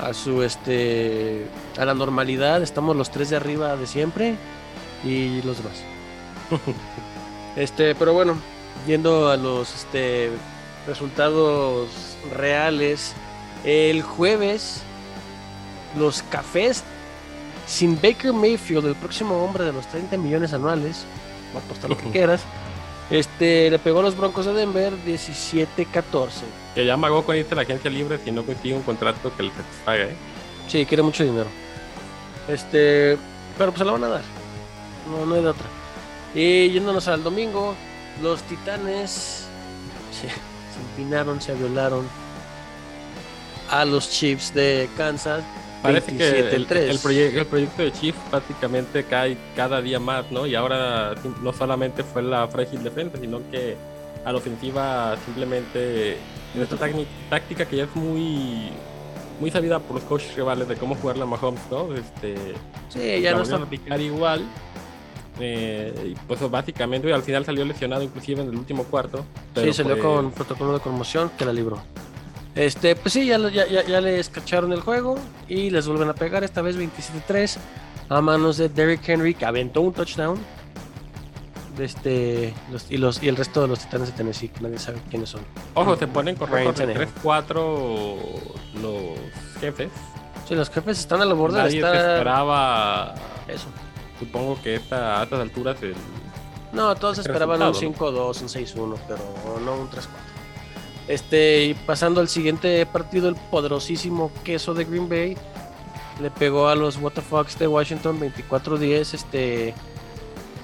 a su este a la normalidad. Estamos los tres de arriba de siempre y los demás. Este, pero bueno, yendo a los este, resultados reales, el jueves los cafés sin Baker Mayfield, el próximo hombre de los 30 millones anuales, va a apostar lo que quieras, este, le pegó a los Broncos de Denver 17-14. Que ya magó con irse a la agencia libre si no consigue un contrato que le satisfaga, ¿eh? Sí, quiere mucho dinero. Este, pero pues se la van a dar. No, no hay de otra. Y yéndonos al domingo, los Titanes se, se empinaron, se violaron a los Chiefs de Kansas. Parece que el, 27-3. el proye- el proyecto de Chief básicamente cae cada día más, ¿no? Y ahora no solamente fue la frágil defensa, sino que a la ofensiva simplemente en esta táctica que ya es muy muy sabida por los coaches rivales de cómo jugar la Mahomes, ¿no? Este, Sí, ya no está. a aplicar igual. Eh, y pues básicamente al final salió lesionado inclusive en el último cuarto. pero Sí, salió pues, con protocolo de conmoción que la libró. Este, pues sí, ya, ya, ya, ya les cacharon el juego y les vuelven a pegar, esta vez 27-3 a manos de Derrick Henry, que aventó un touchdown. De Este, los, y, los, y el resto de los titanes de Tennessee, que nadie sabe quiénes son. Ojo, se ponen con récord de Tannehill. 3-4 los jefes. Sí, los jefes están a la borde de Nadie estar. esperaba, Eso. Supongo que esta, a estas alturas, el, No, todos esperaban un resultado, 5-2, un 6-1, pero no un 3-4. Este, y pasando al siguiente partido, el poderosísimo queso de Green Bay le pegó a los WTF de Washington 24-10, este,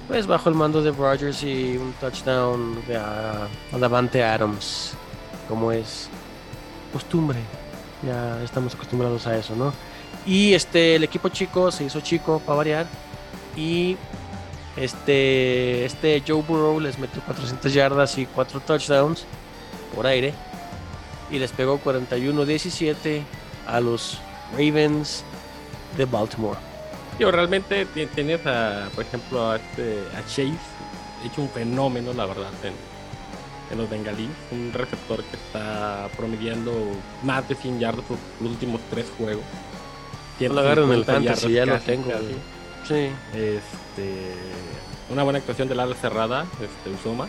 pues bajo el mando de Rodgers y un touchdown de a, a Davante Adams, como es costumbre. Ya estamos acostumbrados a eso, ¿no? Y este, el equipo chico se hizo chico para variar y este, este Joe Burrow les metió 400 yardas y 4 touchdowns por aire. Y les pegó 41-17 a los Ravens de Baltimore. Digo, realmente ti- tienes a, por ejemplo, a, este, a Chase, hecho un fenómeno, la verdad, en, en los bengalíes. Un receptor que está promediando más de 100 yardas por los últimos tres juegos. No lo agarro en el 150 fantasy, ya lo tengo. casi. Sí. Este, una buena actuación del ala cerrada, este, Usoma.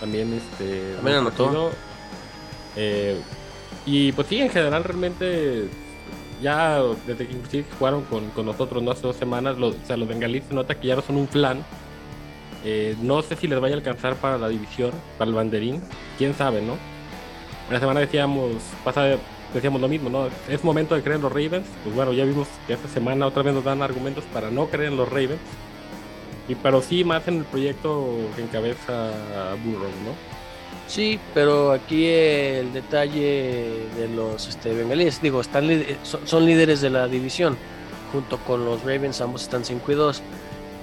También, este, También anotó. Eh, y pues sí, en general, realmente, ya desde que inclusive jugaron con, con nosotros ¿no? hace dos semanas, los, o sea, los bengalíes se nota que ya no son un flan. Eh, no sé si les vaya a alcanzar para la división, para el banderín. Quién sabe, ¿no? La semana decíamos, pasada decíamos lo mismo, ¿no? Es momento de creer en los Ravens. Pues bueno, ya vimos que esta semana otra vez nos dan argumentos para no creer en los Ravens. Y pero sí más en el proyecto que encabeza Burrow, ¿no? Sí, pero aquí el detalle de los este, bengalíes, digo, están, son, son líderes de la división, junto con los Ravens, ambos están 5 y 2.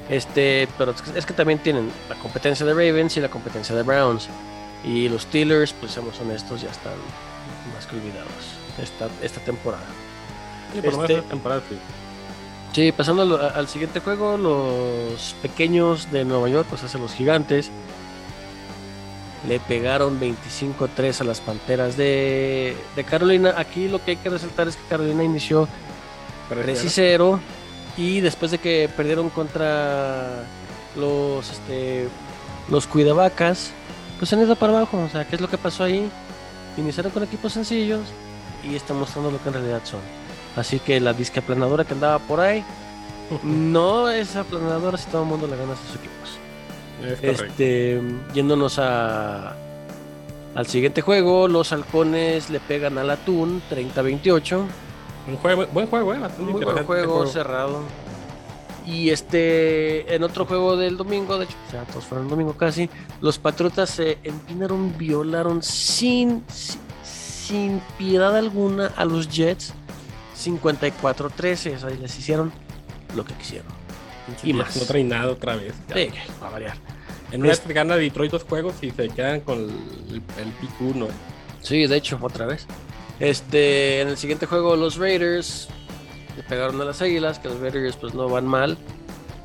Este, pero es que también tienen la competencia de Ravens y la competencia de Browns. Y los Steelers, pues seamos honestos, ya están más que olvidados esta, esta temporada. Sí, por Este- temporada sí. Sí, pasando al, al siguiente juego, los pequeños de Nueva York, pues hacen los gigantes. Le pegaron 25-3 a las Panteras de, de Carolina. Aquí lo que hay que resaltar es que Carolina inició 3 y 0 y después de que perdieron contra los este los cuidavacas pues se han ido para abajo o sea qué es lo que pasó ahí iniciaron con equipos sencillos y están mostrando lo que en realidad son así que la disque aplanadora que andaba por ahí no es aplanadora si todo el mundo le gana a sus equipos Es correcto. este, yéndonos a, al siguiente juego, los halcones le pegan al atún 30-28. Un juego, buen juego, eh. Muy buen interesante juego, cerrado. Y este, en otro juego del domingo, de hecho, ya todos fueron el domingo casi, los Patriotas se empinaron, violaron sin, sin piedad alguna a los Jets 54-13. O sea, les hicieron lo que quisieron. Y más. No traen nada otra vez. Sí, va a variar. En una Es- vez gana Detroit dos juegos y se quedan con el, el pick 1. Sí, de hecho, otra vez. Este, en el siguiente juego, los Raiders le pegaron a las Águilas, que los Raiders pues no van mal.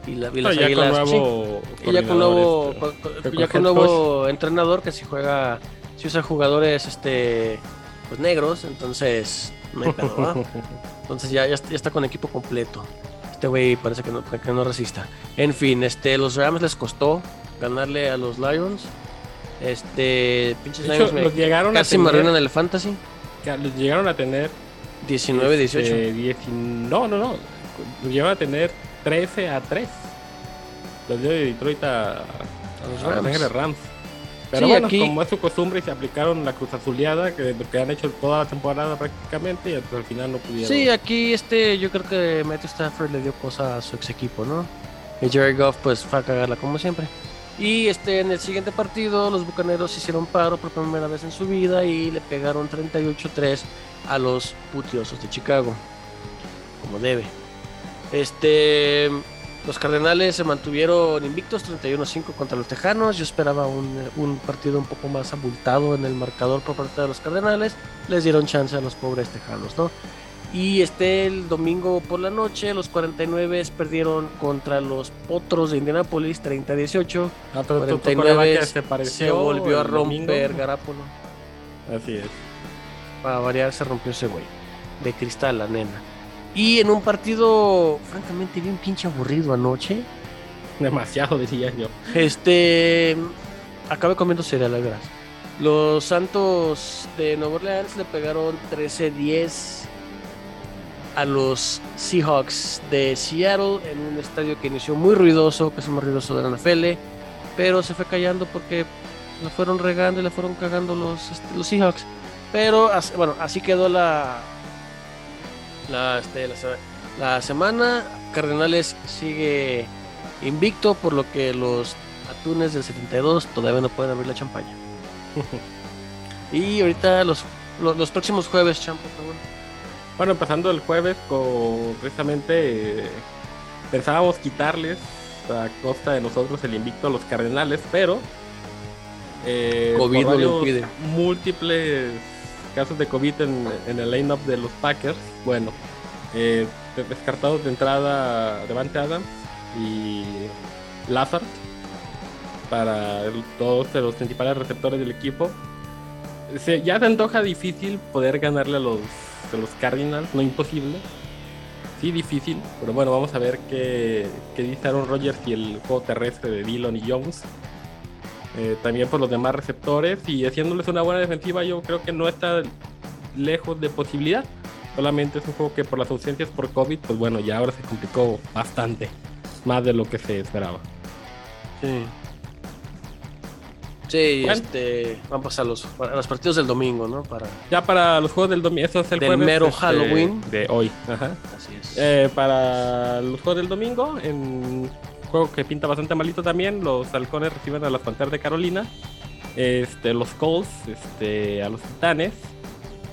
Y, la, y las ya con Águilas, nuevo. sí, y ya con nuevo, con- este, con- con ya con nuevo entrenador que si juega, si usa jugadores este, pues negros, entonces no hay pedo. Entonces ya, ya, está, ya está con equipo completo. Este güey parece que no, que no resista. En fin, este, los Rams les costó ganarle a los Lions. Este, pinches hecho, Lions me- los llegaron casi a me tener, arruinan el fantasy. que los llegaron a tener 19, 18. este, 10 no, no, no. Llegaron a tener 13 a 3. Los dio de Detroit a, A los a Rams. Ángeles Rams. Pero Sí, bueno, aquí- como es su costumbre, se aplicaron la cruz azuleada que, que han hecho toda la temporada prácticamente y al final no pudieron. Sí, aquí este, yo creo que Matthew Stafford le dio cosa a su ex equipo, ¿no? Y Jerry Goff pues fue a cagarla como siempre. Y este, en el siguiente partido los Bucaneros hicieron paro por primera vez en su vida y le pegaron 38-3 a los putiosos de Chicago. Como debe. Este, los Cardenales se mantuvieron invictos 31-5 contra los Tejanos. Yo esperaba un, un partido un poco más abultado en el marcador por parte de los Cardenales. Les dieron chance a los pobres Tejanos, ¿no? Y este el domingo por la noche, los 49 perdieron contra los Potros de Indianapolis 30-18. Ah, pero tu- tu 49 coreback se, se, volvió a romper Garápolo. Así es. Para variar, se rompió ese güey. De cristal, la nena. Y en un partido, francamente, bien pinche aburrido anoche. Demasiado, diría yo. Este. Acabé comiendo cereal, la verdad. Los Santos de Nueva Orleans le pegaron 13-10 a los Seahawks de Seattle en un estadio que inició muy ruidoso, que es el más ruidoso de la NFL, pero se fue callando porque lo fueron regando y le fueron cagando los, este, los Seahawks. Pero bueno, así quedó la, la, este, la, se- la semana. Cardenales sigue invicto, por lo que los atunes del 72 todavía no pueden abrir la champaña. y ahorita los, los, los próximos jueves, champ, por favor. Bueno, empezando el jueves con precisamente eh, pensábamos quitarles a costa de nosotros el invicto a los Cardenales, pero eh, COVID por varios múltiples casos de COVID en, en el line-up de los Packers, bueno, eh, descartados de entrada Devante Adams y Lazard para el- todos los principales receptores del equipo. Se- ya se antoja difícil poder ganarle a los, a los Cardinals, no imposible. Sí, difícil, pero bueno, vamos a ver qué, qué dice Aaron Rodgers y el juego terrestre de Dillon y Jones. Eh, también por los demás receptores y haciéndoles una buena defensiva, yo creo que no está lejos de posibilidad. Solamente es un juego que por las ausencias por COVID, pues bueno, ya ahora se complicó bastante, más de lo que se esperaba. Sí. Sí, Bueno. este, vamos a los, a los partidos del domingo, ¿no? Para, Ya para los juegos del domingo, eso es el Del jueves, mero este, Halloween. de hoy. Ajá. así es. Eh, para los juegos del domingo, en un juego que pinta bastante malito también, los halcones reciben a las Panteras de Carolina. Este, los Colts este, a los Titanes.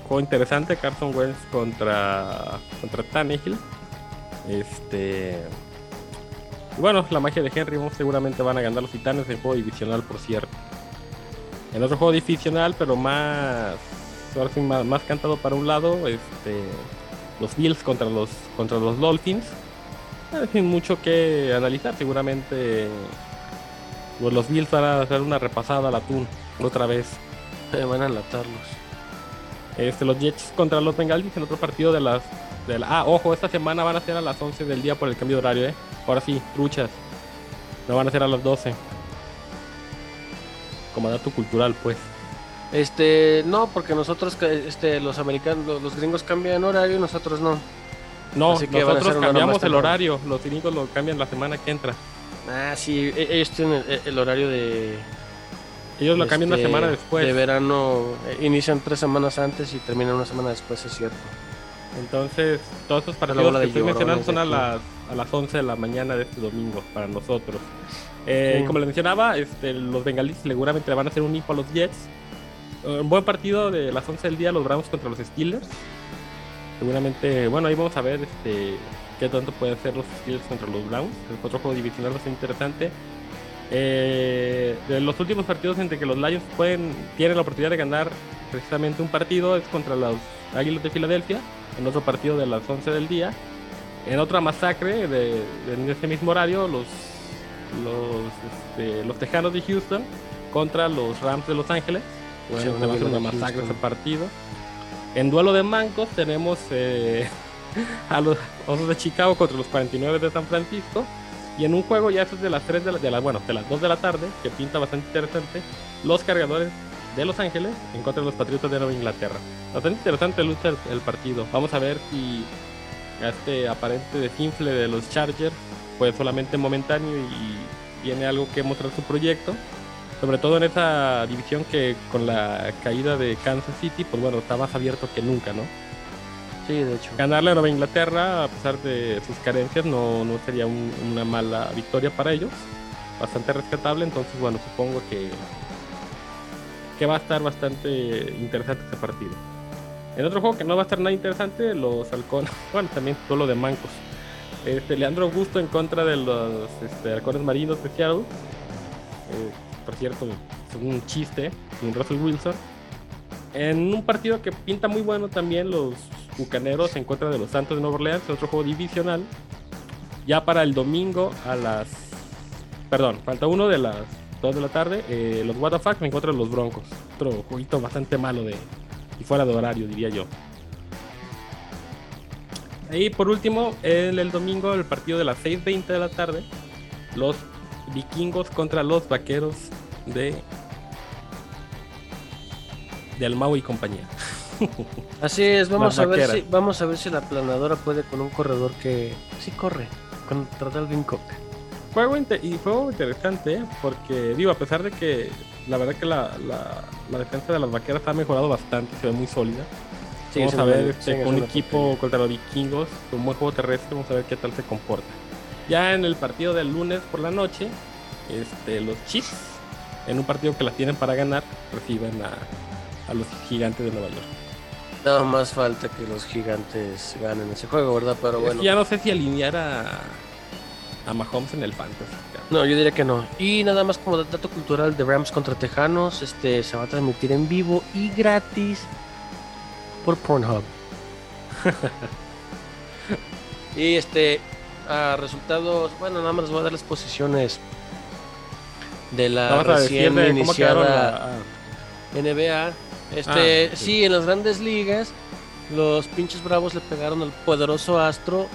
Juego interesante, Carson Wentz contra, contra Tannehill. Este. y Bueno, la magia de Henry seguramente van a ganar los Titanes en juego divisional, por cierto. En otro juego divisional, pero más, ahora sí, más, más cantado para un lado, este, los Bills contra los, contra los Dolphins. eh, sin mucho que analizar. Seguramente pues, los Bills van a hacer una repasada al atún otra vez. Eh, van a enlatarlos. Este, los Jets contra los Bengalis, el otro partido de las. De la- ah, ojo, esta semana van a ser a las 11 del día por el cambio de horario, ¿eh? Ahora sí, truchas. No van a ser a las 12. Como dato cultural, pues. Este, no, porque nosotros, este, los americanos, los, los gringos cambian horario y nosotros no. No, Así que nosotros cambiamos el horario. Los gringos lo cambian la semana que entra. Ah, sí, e- ellos tienen el, el horario de. Ellos lo cambian una este, semana después. De verano, eh, inician tres semanas antes y terminan una semana después, es cierto. Entonces, todos estos la partidos que estoy mencionando son a las, a las 11 de la mañana de este domingo para nosotros. Eh, Sí. Como les mencionaba, este, los bengalíes seguramente le van a hacer un hijo a los Jets. Eh, Un buen partido de las 11 del día, los Browns contra los Steelers. Seguramente, bueno, ahí vamos a ver este, qué tanto pueden hacer los Steelers contra los Browns. El otro juego divisional bastante interesante. Eh, de los últimos partidos entre que los Lions pueden, tienen la oportunidad de ganar precisamente un partido es contra los Águilas de Filadelfia, en otro partido de las 11 del día. En otra masacre de, de- en ese mismo horario, los, los, este, los Tejanos de Houston contra los Rams de Los Ángeles. Bueno, se va a de una masacre Houston. ese partido. En duelo de mancos tenemos eh, a los Osos de Chicago contra los 49 de San Francisco. Y en un juego ya eso es de las 3 de la, de la- bueno, de las 2 de la tarde, que pinta bastante interesante, los cargadores de Los Ángeles en contra de los Patriotas de Nueva Inglaterra. Bastante interesante lucha el, el partido. Vamos a ver si este aparente desinfle de los Chargers fue solamente momentáneo y tiene algo que mostrar su proyecto. Sobre todo en esa división que con la caída de Kansas City, pues bueno, está más abierto que nunca, ¿no? Sí, de hecho. Ganarle a Nueva Inglaterra, a pesar de sus carencias, no, no sería un- una mala victoria para ellos. Bastante rescatable, entonces bueno, supongo que, que va a estar bastante interesante este partido. En otro juego que no va a estar nada interesante, los halcones, bueno, también todo lo de mancos. Este, Leandro Augusto en contra de los este, marinos de Seattle. Eh, por cierto, es un chiste, un Russell Wilson. En un partido que pinta muy bueno también los Bucaneros en contra de los Santos de Nueva Orleans, otro juego divisional. Ya para el domingo a las... Perdón, falta uno de las 2 de la tarde. eh, los WTF en contra de los Broncos. Otro jueguito bastante malo de... Y fuera de horario, diría yo. Y por último, el, el domingo, el partido de las 6.20 de la tarde. Los vikingos contra los vaqueros de... De Almau y compañía. Así es, vamos a ver si vamos a ver si la planadora puede con un corredor que sí corre contra Dalvin Cook. Juego y juego interesante, ¿eh? porque digo, a pesar de que la verdad que la, la- la defensa de las vaqueras ha mejorado bastante, se ve muy sólida. Vamos a ver una- este, con un equipo contra los vikingos, un buen juego terrestre, vamos a ver qué tal se comporta. Ya en el partido del lunes por la noche, este, los Chiefs, en un partido que las tienen para ganar, reciben a, a los gigantes de Nueva York. Nada más falta que los gigantes ganen ese juego, ¿verdad? Pero Es que bueno. ya no sé si alinear a, a Mahomes en el fantasy. No, yo diría que no. Y nada más como dato cultural de Rams contra Tejanos, este se va a transmitir en vivo y gratis por Pornhub. y este a resultados, bueno, nada más les voy a dar las posiciones de la Vamos recién de cómo quedaron iniciada la- NBA. Este, Ah, sí. sí. en las grandes ligas, los pinches bravos le pegaron al poderoso Astro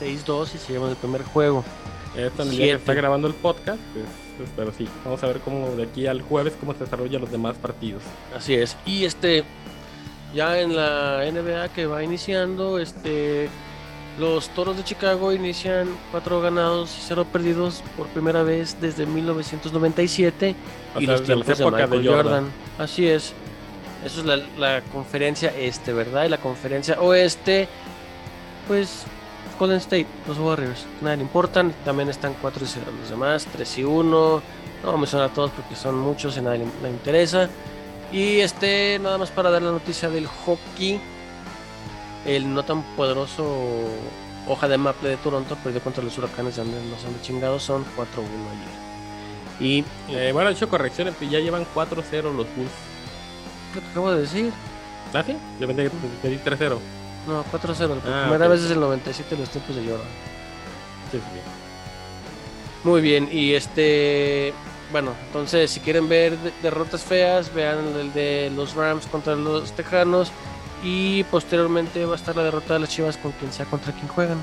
6-2 y se llevan el primer juego. Que Siete. está grabando el podcast, pues, pues, pero sí, vamos a ver cómo de aquí al jueves cómo se desarrollan los demás partidos. Así es. Y este, ya en la NBA que va iniciando, este, los Toros de Chicago inician cuatro ganados y cero perdidos por primera vez desde 1997 O y los tiempos de Michael de Jordan. Jordan. Así es. Eso es la, la conferencia este, ¿verdad? Y la conferencia oeste, pues Golden State, los Warriors, nada le importan. También están 4 y 0 los demás, 3 y 1. No vamos a mencionar a todos porque son muchos y nadie le interesa. Y este, nada más para dar la noticia del hockey. El no tan poderoso hoja de maple de Toronto perdió contra los huracanes de donde no son chingados, son 4-1 ayer. Y Eh, bueno, he hecho correcciones, pues ya llevan 4-0 los Bulls. lo que acabo de decir, ¿Ah, sí? Yo pensé que pedí 3-0. no, 4-0, por Ah, primera ok. vez desde el 97 en los tiempos de Jordan. Sí, sí. Muy bien, y este, bueno, entonces si quieren ver de- derrotas feas, vean el de los Rams contra los Tejanos y posteriormente va a estar la derrota de las Chivas con quien sea contra quien juegan.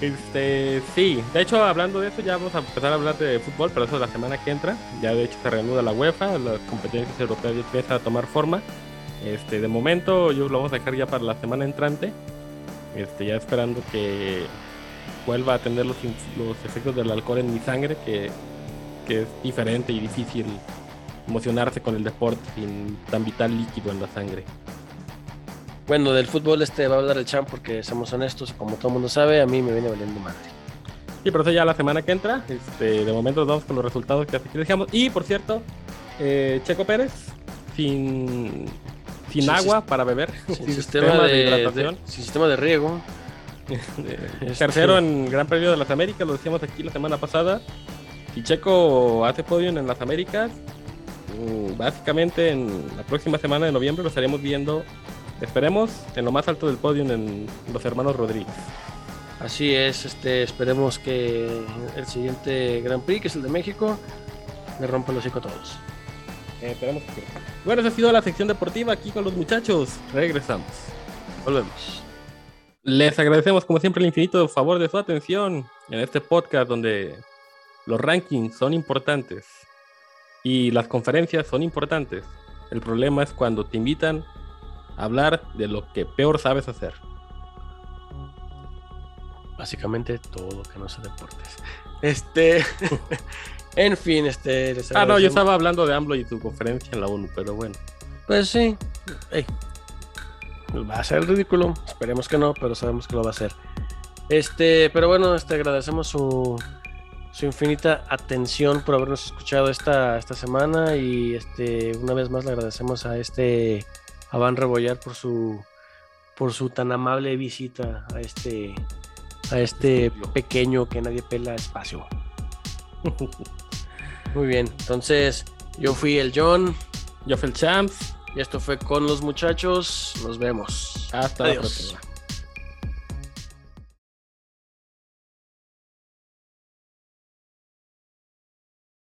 Este, sí, de hecho, hablando de eso, ya vamos a empezar a hablar de fútbol, pero eso es la semana que entra. Ya de hecho se reanuda la UEFA, las competencias europeas ya empiezan a tomar forma. Este, de momento, yo lo vamos a dejar ya para la semana entrante. Este, ya esperando que vuelva a tener los, los efectos del alcohol en mi sangre, que, que es diferente y difícil emocionarse con el deporte sin tan vital líquido en la sangre. Bueno, del fútbol este va a hablar el champ porque seamos honestos, como todo el mundo sabe, a mí me viene valiendo madre. Sí, pero eso ya la semana que entra. Este, de momento vamos con los resultados que así que dejamos. Y por cierto, eh, Checo Pérez, sin, sin Sin agua para beber, Sin sistema de, hidratación. de- sin sistema de riego. Tercero en Gran Premio de las Américas, lo decíamos aquí la semana pasada. Si Checo hace podio en las Américas, mm, básicamente en la próxima semana de noviembre lo estaremos viendo, esperemos, en lo más alto del podio en los hermanos Rodríguez. Así es, este, esperemos que el siguiente Grand Prix, que es el de México, le rompa el hocico a todos. Eh, esperemos que. Bueno, esa ha sido la sección deportiva aquí con los muchachos. Regresamos. Volvemos. Les agradecemos como siempre el infinito favor de su atención en este podcast donde los rankings son importantes y las conferencias son importantes. El problema es cuando te invitan a hablar de lo que peor sabes hacer. Básicamente todo que no sea deportes. Este. en fin, este. les Ah, no, yo estaba hablando de AMLO y su conferencia en la ONU, pero bueno. Pues sí. Ey, Va a ser ridículo. Esperemos que no, pero sabemos que lo va a hacer. Este, pero bueno, este, agradecemos su, su infinita atención por habernos escuchado esta, esta semana. Y este, una vez más le agradecemos a este a Van Rebollar por su por su tan amable visita a este a este pequeño que nadie pela espacio. Muy bien, entonces yo fui el John. Yo fui el Champs. Y esto fue con los muchachos. Nos vemos. Hasta la Adiós. próxima.